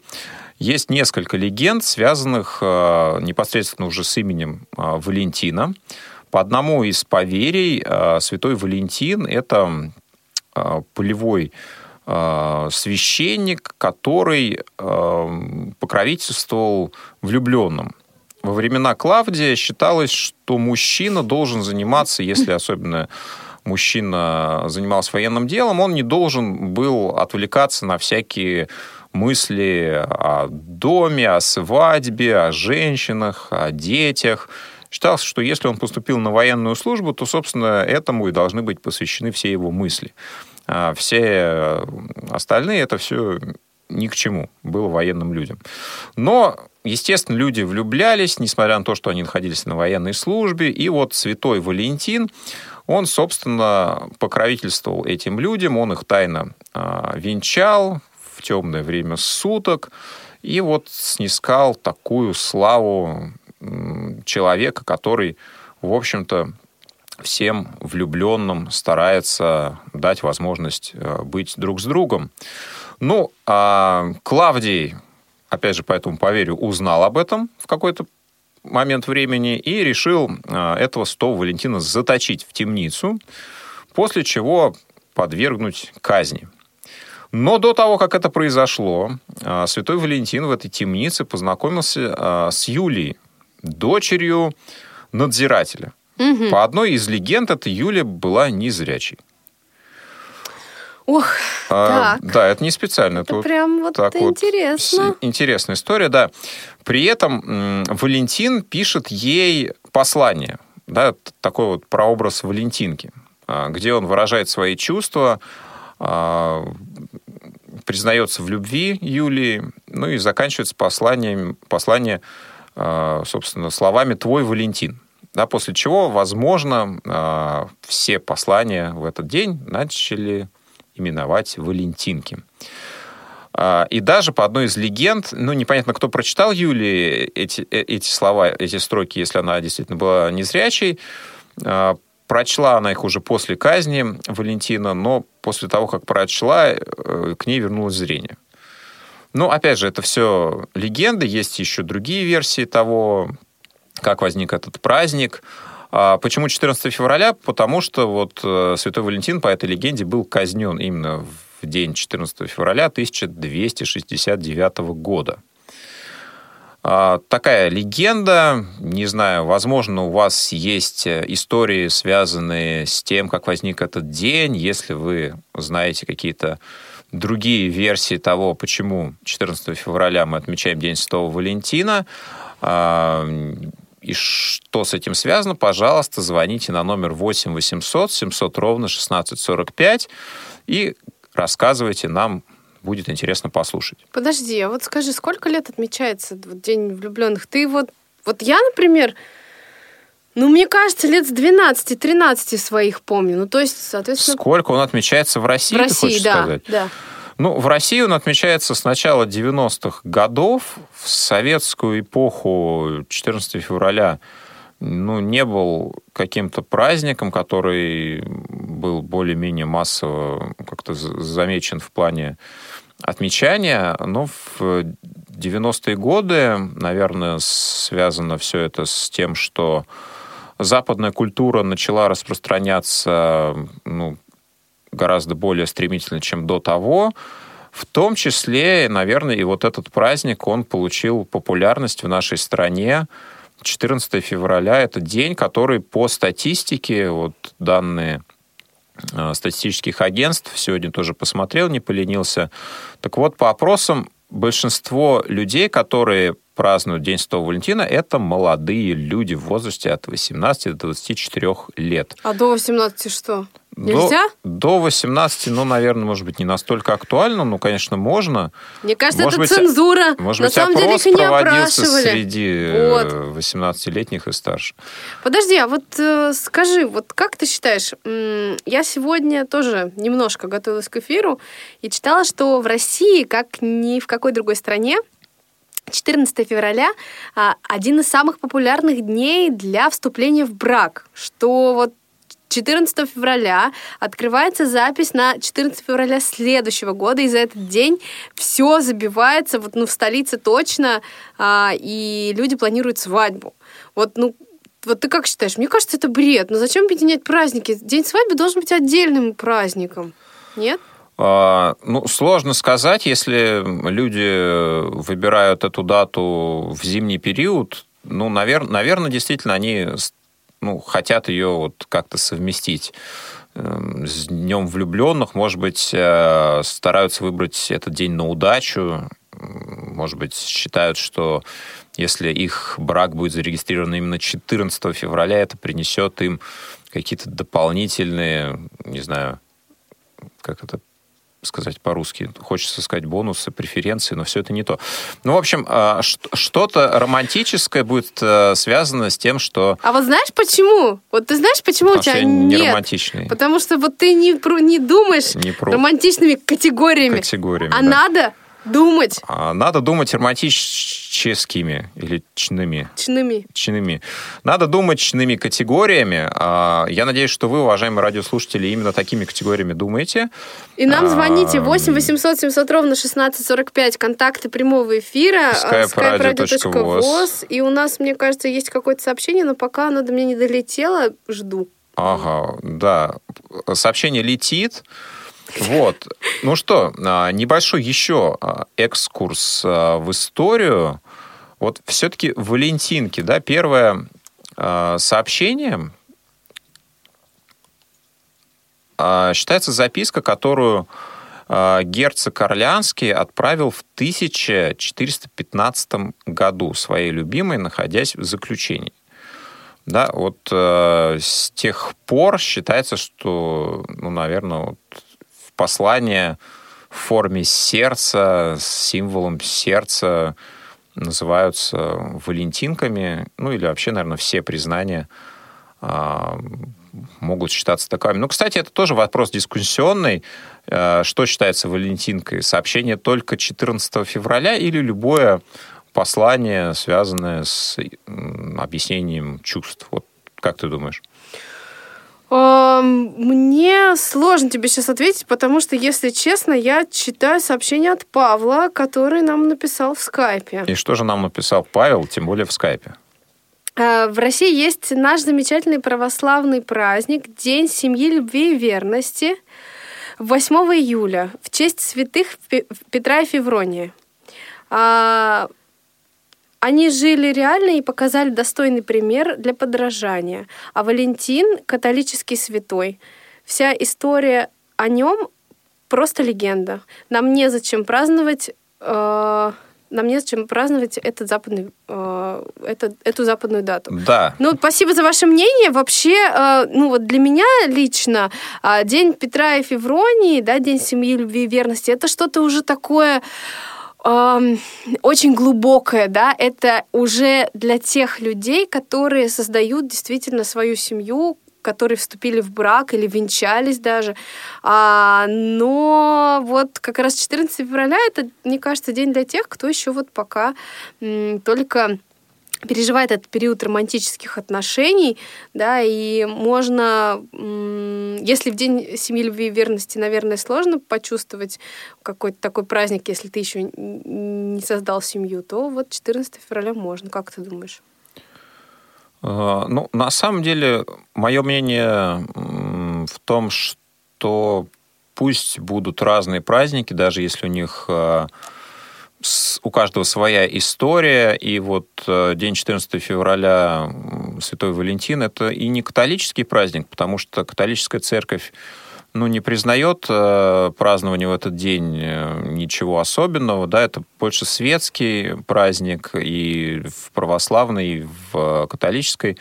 [SPEAKER 2] есть несколько легенд, связанных э, непосредственно уже с именем э, Валентина. По одному из поверий, э, святой Валентин – это полевой священник, который э, покровительствовал влюбленным. Во времена Клавдия считалось, что мужчина должен заниматься, если особенно мужчина занимался военным делом, он не должен был отвлекаться на всякие мысли о доме, о свадьбе, о женщинах, о детях. Считалось, что если он поступил на военную службу, то, собственно, этому и должны быть посвящены все его мысли. А все остальные это все ни к чему было военным людям. Но, естественно, люди влюблялись, несмотря на то, что они находились на военной службе. И вот святой Валентин, он, собственно, покровительствовал этим людям, он их тайно а, венчал в темное время суток и вот снискал такую славу человека, который, в общем-то, всем влюбленным старается дать возможность э, быть друг с другом. Ну, а Клавдий, опять же, поэтому поверю, узнал об этом в какой-то момент времени и решил э, этого святого Валентина заточить в темницу, после чего подвергнуть казни. Но до того, как это произошло, э, святой Валентин в этой темнице познакомился с Юлией, дочерью надзирателя. По одной из легенд, эта Юлия была незрячей.
[SPEAKER 3] Ох,
[SPEAKER 2] А,
[SPEAKER 3] так.
[SPEAKER 2] да, это не специально.
[SPEAKER 3] Это
[SPEAKER 2] вот
[SPEAKER 3] прям вот
[SPEAKER 2] так вот
[SPEAKER 3] интересно.
[SPEAKER 2] с- интересная история, да. При этом Валентин пишет ей послание, да, такой вот прообраз Валентинки, а, где он выражает свои чувства, а, признается в любви Юлии, ну и заканчивается посланием, послание, а, собственно, словами «Твой Валентин». Да, после чего, возможно, а, все послания в этот день начали именовать Валентинки. А, И даже по одной из легенд, ну, непонятно, кто прочитал Юлии эти, э, эти слова, эти строки, если она действительно была незрячей. А, Прочла она их уже после казни Валентина, но после того, как прочла, э, к ней вернулось зрение. Ну, опять же, это все легенды, есть еще другие версии того, как возник этот праздник. А Почему 14 февраля? Потому что вот э, Святой Валентин по этой легенде был казнен именно в день 14 февраля 1269 года. А, Такая легенда, не знаю, возможно, у вас есть э, истории, связанные с тем, как возник этот день, если вы знаете какие-то другие версии того, почему 14 февраля мы отмечаем День Святого Валентина, а, и что с этим связано, пожалуйста, звоните на номер 8 800 700 ровно 1645 и рассказывайте нам, будет интересно послушать.
[SPEAKER 3] Подожди, а вот скажи, сколько лет отмечается вот День влюбленных? Ты вот, вот я, например, ну, мне кажется, лет с 12-13 своих помню. Ну, то есть, соответственно,
[SPEAKER 2] Сколько он отмечается в России,
[SPEAKER 3] в России, да,
[SPEAKER 2] сказать?
[SPEAKER 3] да.
[SPEAKER 2] Ну, в России он отмечается с начала 90-х годов. В советскую эпоху 14 февраля ну, не был каким-то праздником, который был более-менее массово как-то замечен в плане отмечания. Но в 90-е годы, наверное, связано все это с тем, что западная культура начала распространяться ну, гораздо более стремительно, чем до того. В том числе, наверное, и вот этот праздник, он получил популярность в нашей стране. 14 февраля – это день, который по статистике, вот данные э, статистических агентств, сегодня тоже посмотрел, не поленился. Так вот, по опросам, большинство людей, которые празднуют День Святого Валентина, это молодые люди в возрасте от 18 до 24 лет.
[SPEAKER 3] А до 18 что?
[SPEAKER 2] До-
[SPEAKER 3] Нельзя?
[SPEAKER 2] До, 18, ну, наверное, может быть, не настолько актуально, но, конечно, можно.
[SPEAKER 3] Мне кажется,
[SPEAKER 2] Может
[SPEAKER 3] это
[SPEAKER 2] быть,
[SPEAKER 3] цензура.
[SPEAKER 2] Может
[SPEAKER 3] На
[SPEAKER 2] быть,
[SPEAKER 3] самом деле
[SPEAKER 2] опрос
[SPEAKER 3] их и не
[SPEAKER 2] проводился
[SPEAKER 3] опрашивали.
[SPEAKER 2] среди э,
[SPEAKER 3] Вот.
[SPEAKER 2] 18-летних и старше.
[SPEAKER 3] Подожди, а вот э, скажи, вот как ты считаешь, я сегодня тоже немножко готовилась к эфиру и читала, что в России, как ни в какой другой стране, 14 февраля а, один из самых популярных дней для вступления в брак, что вот 14 февраля открывается запись на 14 февраля следующего года, и за этот день все забивается, вот, ну, в столице точно, а, и люди планируют свадьбу. Вот, ну, вот ты как считаешь? Мне кажется, это бред. Но зачем объединять праздники? День свадьбы должен быть отдельным праздником. Нет?
[SPEAKER 2] А, Ну, сложно сказать, если люди выбирают эту дату в зимний период, ну, наверное, действительно, они ну, хотят ее вот как-то совместить эм, с Днем влюбленных, может быть, э, стараются выбрать этот день на удачу, может быть, считают, что если их брак будет зарегистрирован именно 14 февраля, это принесет им какие-то дополнительные, не знаю, как это сказать по-русски. Хочется сказать бонусы, преференции, но все это не то. Ну, в общем, а, что-то романтическое будет э, связано с тем, что
[SPEAKER 3] А вот знаешь почему? Вот ты знаешь, почему
[SPEAKER 2] Потому
[SPEAKER 3] у тебя
[SPEAKER 2] я не
[SPEAKER 3] нет?
[SPEAKER 2] романтичный.
[SPEAKER 3] Потому что вот ты не, не думаешь
[SPEAKER 2] Не про-
[SPEAKER 3] романтичными категориями.
[SPEAKER 2] категориями.
[SPEAKER 3] а
[SPEAKER 2] да.
[SPEAKER 3] надо думать
[SPEAKER 2] А, Надо думать романтическими или чными.
[SPEAKER 3] чными.
[SPEAKER 2] чными. Надо думать чными категориями. А, Я надеюсь, что вы, уважаемые радиослушатели, именно такими категориями думаете.
[SPEAKER 3] И нам
[SPEAKER 2] А,
[SPEAKER 3] звоните 8 800 700 ровно 1645, контакты прямого эфира,
[SPEAKER 2] radio.voz.
[SPEAKER 3] skype-radio.voz. И у нас, мне кажется, есть какое-то сообщение, но пока оно до меня не долетело, жду.
[SPEAKER 2] Ага, да. Сообщение летит. Вот. Ну что, а, небольшой еще а, экскурс а, в историю. Вот все-таки Валентинки, да, первое сообщение считается записка, которую герцог Орлеанский отправил в 1415 году своей любимой, находясь в заключении. Да, вот э, с тех пор считается, что, ну, наверное, вот послание в форме сердца, с символом сердца называются валентинками, ну, или вообще, наверное, все признания а, могут считаться таковыми. Ну, кстати, это тоже вопрос дискуссионный. Э, Что считается валентинкой? Сообщение только 14 февраля или любое послание, связанное с объяснением чувств? Вот как ты думаешь?
[SPEAKER 3] Мне сложно тебе сейчас ответить, потому что, если честно, я читаю сообщение от Павла, который нам написал в скайпе.
[SPEAKER 2] И что же нам написал Павел, тем более в скайпе?
[SPEAKER 3] Э, В России есть наш замечательный православный праздник День семьи, любви и верности 8 июля в честь святых Пе- Петра и Феврония. Они жили реально и показали достойный пример для подражания. А Валентин — католический святой. Вся история о нем просто легенда. Нам незачем праздновать э, нам незачем праздновать этот западный, э, этот, эту западную дату.
[SPEAKER 2] Да,
[SPEAKER 3] Ну, спасибо за ваше мнение. Вообще, э, ну вот для меня лично э, День Петра и Февронии, да, День семьи, любви и верности, это что-то уже такое эм, очень глубокое, да, это уже для тех людей, которые создают действительно свою семью, которые вступили в брак или венчались даже. А, но вот как раз 14 февраля это, мне кажется, день для тех, кто еще вот пока м, только переживает этот период романтических отношений, да, и можно, если в день семьи, любви и верности, наверное, сложно почувствовать какой-то такой праздник, если ты еще не создал семью, то вот 14 февраля можно. Как ты думаешь?
[SPEAKER 2] Э, Ну, на самом деле, мое мнение в том, что пусть будут разные праздники, даже если у них с- у каждого своя история, и вот э, день 14 февраля Святой Валентин это и не католический праздник, потому что католическая церковь ну, не признает э, празднование в этот день э, ничего особенного, да, это больше светский праздник и в православной, и в католической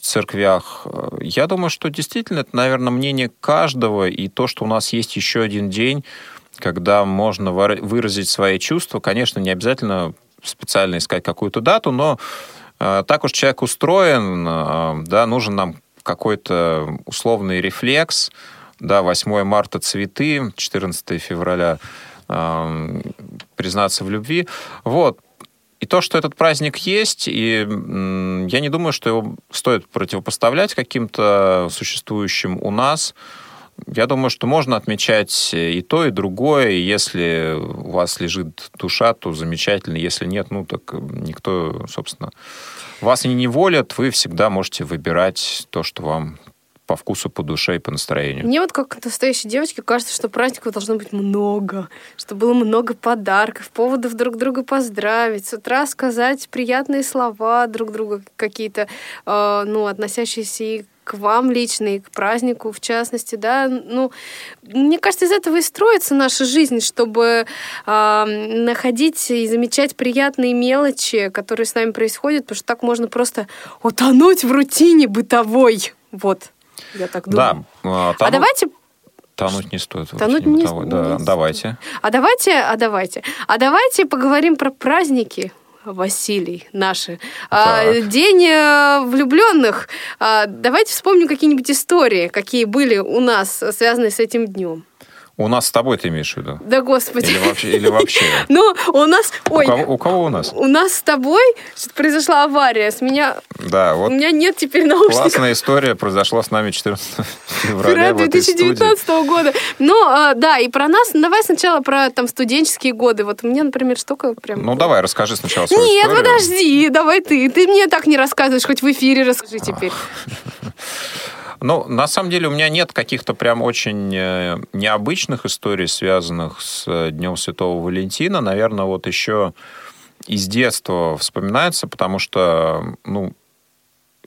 [SPEAKER 2] церквях. Я думаю, что действительно это, наверное, мнение каждого, и то, что у нас есть еще один день, когда можно выразить свои чувства, конечно, не обязательно специально искать какую-то дату, но э, так уж человек устроен, э, да, нужен нам какой-то условный рефлекс, да, 8 марта цветы, 14 февраля э, признаться в любви. Вот. И то, что этот праздник есть, и я не думаю, что его стоит противопоставлять каким-то существующим у нас. Я думаю, что можно отмечать и то, и другое. И если у вас лежит душа, то замечательно. Если нет, ну так никто, собственно, вас не неволят. Вы всегда можете выбирать то, что вам по вкусу, по душе и по настроению.
[SPEAKER 3] Мне вот как настоящей девочке кажется, что праздников должно быть много, что было много подарков, поводов друг друга поздравить, с утра сказать приятные слова друг другу какие-то, э, ну, относящиеся и к вам лично, и к празднику в частности, да, ну, мне кажется, из этого и строится наша жизнь, чтобы э, находить и замечать приятные мелочи, которые с нами происходят, потому что так можно просто утонуть в рутине бытовой, вот, я так думаю.
[SPEAKER 2] Да.
[SPEAKER 3] А
[SPEAKER 2] тому-
[SPEAKER 3] давайте
[SPEAKER 2] Тонуть не стоит.
[SPEAKER 3] Тонуть не-
[SPEAKER 2] того. Да,
[SPEAKER 3] не
[SPEAKER 2] давайте.
[SPEAKER 3] А давайте, а давайте, а давайте поговорим про праздники. Василий, наши. А,
[SPEAKER 2] Так.
[SPEAKER 3] день э, влюбленных. А, давайте вспомним какие-нибудь истории, какие были у нас, связанные с этим днем.
[SPEAKER 2] У нас с тобой ты имеешь в виду?
[SPEAKER 3] Да господи.
[SPEAKER 2] Или вообще? Или вообще?
[SPEAKER 3] Ну, у нас...
[SPEAKER 2] У
[SPEAKER 3] Ой,
[SPEAKER 2] кого, у кого у нас?
[SPEAKER 3] у нас с тобой произошла авария. С меня...
[SPEAKER 2] Да,
[SPEAKER 3] У
[SPEAKER 2] вот
[SPEAKER 3] меня нет теперь наушников.
[SPEAKER 2] классная история произошла с нами 14 февраля
[SPEAKER 3] Февраля
[SPEAKER 2] в этой студии.
[SPEAKER 3] 2019 года. Ну, а, да, и про нас. Давай сначала про там студенческие годы. Вот у меня, например, столько прям...
[SPEAKER 2] Ну, давай, расскажи сначала свою
[SPEAKER 3] Нет,
[SPEAKER 2] историю.
[SPEAKER 3] подожди, давай ты. Ты мне так не рассказываешь, хоть в эфире расскажи теперь.
[SPEAKER 2] Ну, на самом деле у меня нет каких-то прям очень э, необычных историй, связанных с э, Днем Святого Валентина. Наверное, вот еще из детства вспоминается, потому что, ну,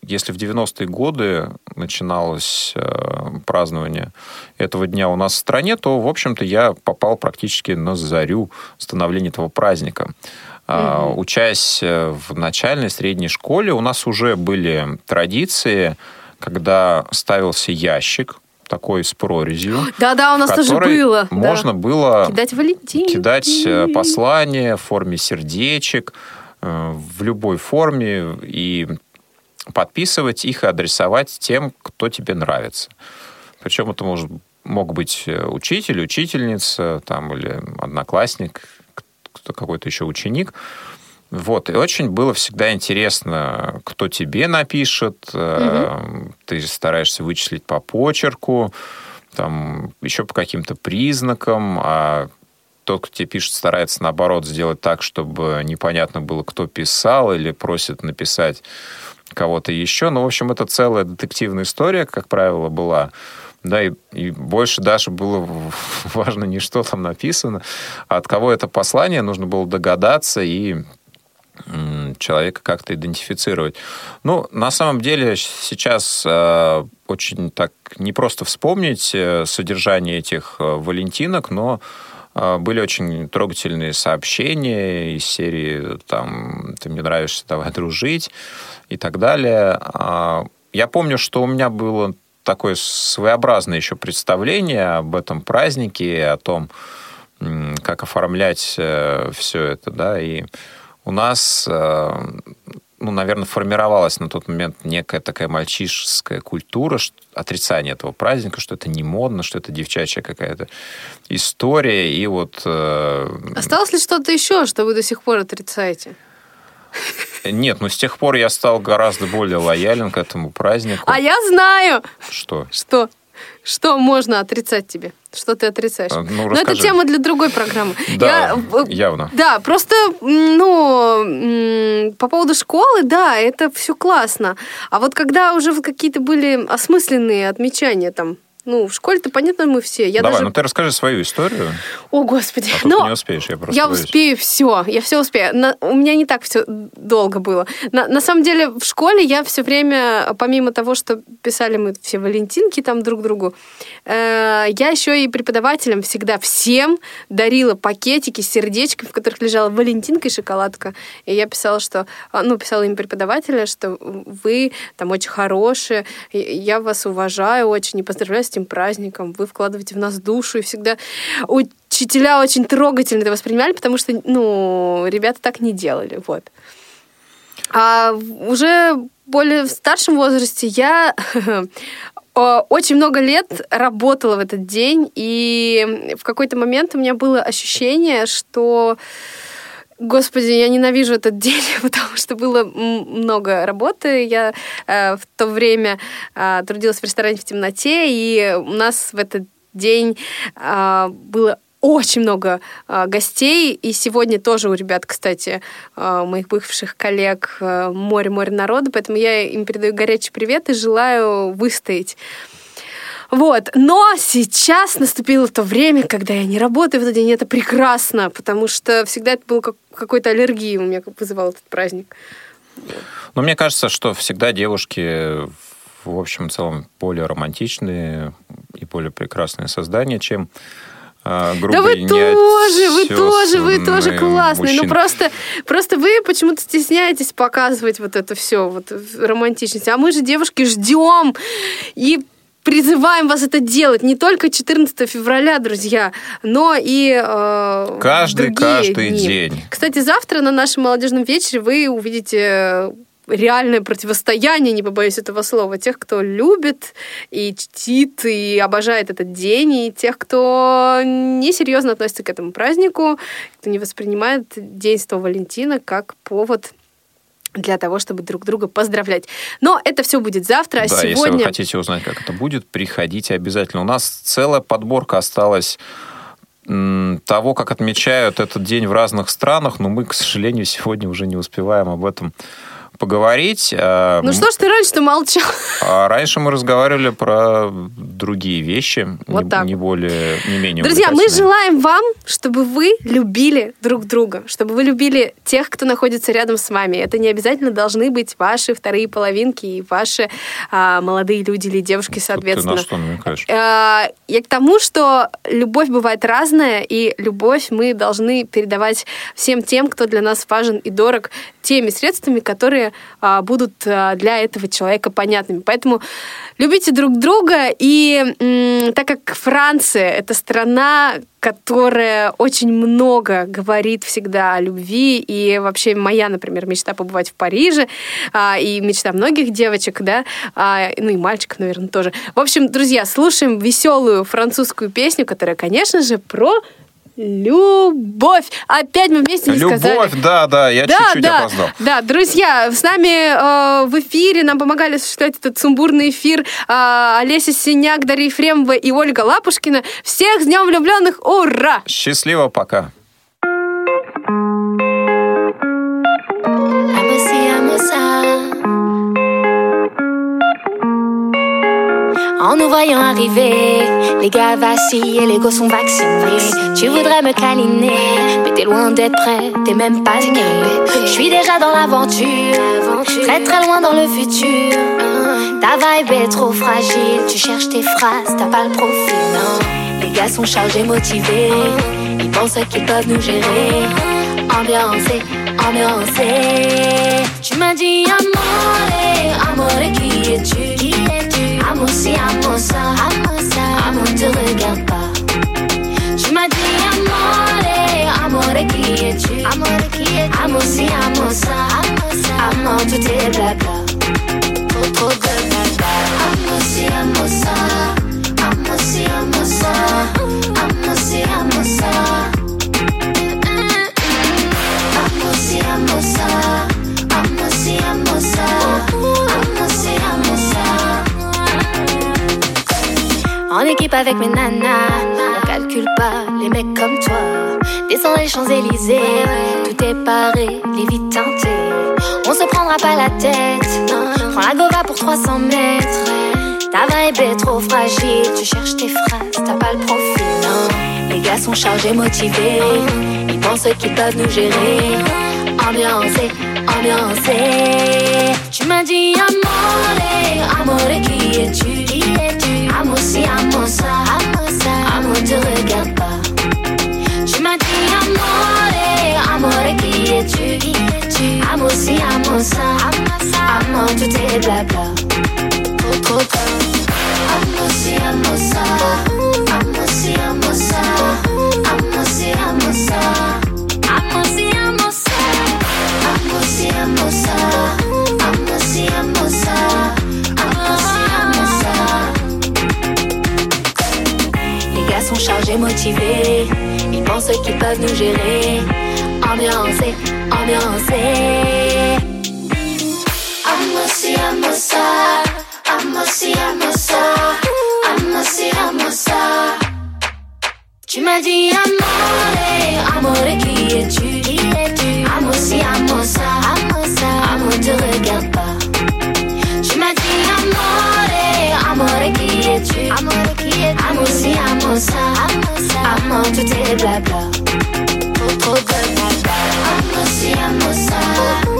[SPEAKER 2] если в 90-е годы начиналось э, празднование этого дня у нас в стране, то, в общем-то, я попал практически на зарю становления этого праздника. Учась э, в начальной, средней школе, у нас уже были традиции, когда ставился ящик такой с прорезью,
[SPEAKER 3] Да-да, у нас тоже было. да.
[SPEAKER 2] можно было
[SPEAKER 3] Кидать Валентин.
[SPEAKER 2] кидать э, послание в форме сердечек, э, в любой форме, и подписывать их и адресовать тем, кто тебе нравится. Причем это может, мог быть э, учитель, учительница, там, или одноклассник, какой-то еще ученик. Вот, и очень было всегда интересно, кто тебе напишет, э, ты стараешься вычислить по почерку, там, еще по каким-то признакам, а тот, кто тебе пишет, старается, наоборот, сделать так, чтобы непонятно было, кто писал, или просит написать кого-то еще. Ну, в общем, это целая детективная история, как правило, была. Да, и, и больше даже было важно не что там написано, а от кого это послание, нужно было догадаться и человека как-то идентифицировать. Ну, на самом деле сейчас э, очень так не просто вспомнить э, содержание этих э, валентинок, но были очень трогательные сообщения из серии там «Ты мне нравишься, давай дружить» и так далее. А, Я помню, что у меня было такое своеобразное еще представление об этом празднике, о том, как оформлять все это, да, и у нас, э, ну, наверное, формировалась на тот момент некая такая мальчишеская культура, отрицание этого праздника, что это не модно, что это девчачья какая-то история, и вот... э,
[SPEAKER 3] Осталось ли что-то еще, что вы до сих пор отрицаете?
[SPEAKER 2] Нет, ну, с тех пор я стал гораздо более лоялен к этому празднику.
[SPEAKER 3] А я знаю,
[SPEAKER 2] Что?
[SPEAKER 3] что что можно отрицать тебе? Что ты отрицаешь?
[SPEAKER 2] А, ну,
[SPEAKER 3] Но это
[SPEAKER 2] расскажи.
[SPEAKER 3] тема для другой программы.
[SPEAKER 2] Да,
[SPEAKER 3] Я, э,
[SPEAKER 2] явно.
[SPEAKER 3] Да, просто, ну, по поводу школы, да, это все классно. А вот когда уже какие-то были осмысленные отмечания там, ну, в школе-то, понятно, мы все. Я
[SPEAKER 2] Давай,
[SPEAKER 3] даже...
[SPEAKER 2] ну ты расскажи свою историю,
[SPEAKER 3] О, Господи.
[SPEAKER 2] а ты не успеешь, я просто
[SPEAKER 3] я
[SPEAKER 2] боюсь.
[SPEAKER 3] успею все, я все успею. На- у меня не так все долго было. На, на самом деле в школе я все время, помимо того, что писали мы все валентинки там друг другу, э, я еще и преподавателям всегда всем дарила пакетики с сердечками, в которых лежала валентинка и шоколадка. И я писала, что, а, ну, писала им преподавателя, что вы там очень хорошие, я вас уважаю очень и поздравляю с этим праздником, вы вкладываете в нас душу, и всегда учителя очень трогательно это воспринимали, потому что, ну, ребята так не делали, вот. А уже более в старшем возрасте я очень много лет работала в этот день, и в какой-то момент у меня было ощущение, что Господи, я ненавижу этот день, потому что было много работы. Я э, в то время э, трудилась в ресторане в темноте, и у нас в этот день э, было очень много э, гостей, и сегодня тоже у ребят, кстати, э, моих бывших коллег э, море-море народу, поэтому я им передаю горячий привет и желаю выстоять. Вот. Но сейчас наступило то время, когда я не работаю в этот день, и это прекрасно, потому что всегда это был как, какой-то аллергией у меня вызывал этот праздник.
[SPEAKER 2] Но мне кажется, что всегда девушки в общем целом более романтичные и более прекрасные создания, чем э, грубые,
[SPEAKER 3] да вы тоже, вы тоже, вы тоже классные. Ну
[SPEAKER 2] мужчины.
[SPEAKER 3] просто, просто вы почему-то стесняетесь показывать вот это все, вот романтичность. А мы же девушки ждем и призываем вас это делать не только 14 февраля, друзья, но и э,
[SPEAKER 2] Каждый, каждый
[SPEAKER 3] дни.
[SPEAKER 2] день.
[SPEAKER 3] Кстати, завтра на нашем молодежном вечере вы увидите реальное противостояние, не побоюсь этого слова, тех, кто любит и чтит, и обожает этот день, и тех, кто несерьезно относится к этому празднику, кто не воспринимает День Святого Валентина как повод для того, чтобы друг друга поздравлять. Но это все будет завтра, а
[SPEAKER 2] Да, если вы
[SPEAKER 3] сегодня...
[SPEAKER 2] хотите узнать, как это будет, приходите обязательно. У нас целая подборка осталась того, как отмечают этот день в разных странах, но мы, к сожалению, сегодня уже не успеваем об этом поговорить. А,
[SPEAKER 3] Ну что ж ты раньше-то молчал?
[SPEAKER 2] а раньше мы разговаривали про другие вещи,
[SPEAKER 3] Вот
[SPEAKER 2] не,
[SPEAKER 3] так
[SPEAKER 2] не более, не менее
[SPEAKER 3] Друзья, мы желаем вам, чтобы вы любили друг друга, чтобы вы любили тех, кто находится рядом с вами. Это не обязательно должны быть ваши вторые половинки и ваши а, молодые люди или девушки, соответственно.
[SPEAKER 2] Ты на что намекаешь?
[SPEAKER 3] Э, Я к тому, что любовь бывает разная, и любовь мы должны передавать всем тем, кто для нас важен и дорог, теми средствами, которые а, будут а, для этого человека понятными. Поэтому любите друг друга, и так как Франция — это страна, которая очень много говорит всегда о любви, и вообще моя, например, мечта побывать в Париже, а, и мечта многих девочек, да, ну и мальчиков, наверное, тоже. В общем, друзья, слушаем веселую французскую песню, которая, конечно же, про любовь. Опять мы вместе не сказали.
[SPEAKER 2] Любовь, да, да, я
[SPEAKER 3] Да,
[SPEAKER 2] чуть-чуть
[SPEAKER 3] да,
[SPEAKER 2] опоздал.
[SPEAKER 3] да, друзья, с нами э, в эфире нам помогали осуществлять этот сумбурный эфир э, Олеся Синяк, Дарья Ефремова и Ольга Лапушкина. Всех с Днем влюбленных! Ура!
[SPEAKER 2] Счастливо, пока.
[SPEAKER 8] En nous voyant arriver, les gars vacillent et les gosses sont vaccinés. Tu voudrais me câliner, mais t'es loin d'être prêt, t'es même pas né. Je suis déjà dans l'aventure, très très loin dans le futur. Ta vibe est trop fragile, tu cherches tes phrases, t'as pas le profil. Non, les gars sont chargés, motivés, ils pensent qu'ils peuvent nous gérer. Ambiancé, ambiancé. Tu m'as dit amore, amore, qui es-tu? Qui es-tu? Amo si, amo ça, amo ça. Amo te regarde pas. Tu m'as dit amore, amore, qui es-tu? Amore, qui es-tu? Amo si, amo ça, amo ça. Amo tout tes blabla. Trop, trop de blabla. Amo si, amo ça. Amo si, amo ça. Amo si, amo ça. En équipe avec mes nanas, on calcule pas les mecs comme toi. Descends les Champs-Élysées, tout est paré, les vies teintées. On se prendra pas la tête, prends la gova pour 300 mètres. Ta vibe est trop fragile, tu cherches tes phrases, t'as pas le profil. Les gars sont chargés, motivés, ils pensent qu'ils peuvent nous gérer. Ambiancé, ambiancé. Tu m'as dit amore, amore, qui es-tu? Amour si, amour ça, amour ça, amour te regarde pas. Je m'attends amore, eh, amore qui es-tu? Amour si, amour ça, amour ça, amour tout est blabla. Trop trop. Amour si, amour amour si. motivé. Ils pensent qu'ils peuvent nous gérer. Ambiancé, si, Amosi, amosa. Amosi, amosa. Amosi, amosa. Tu m'as dit amore, amore qui es-tu? Qui es-tu? ça, amosa. Amosa. Amour, te regarde pas. Tu m'as dit amore, amore qui es-tu? Amore es-tu? Amo si, amo ça, amo ça. Amo tout tes blabla. Trop, trop de blabla. Amo si, amo ça.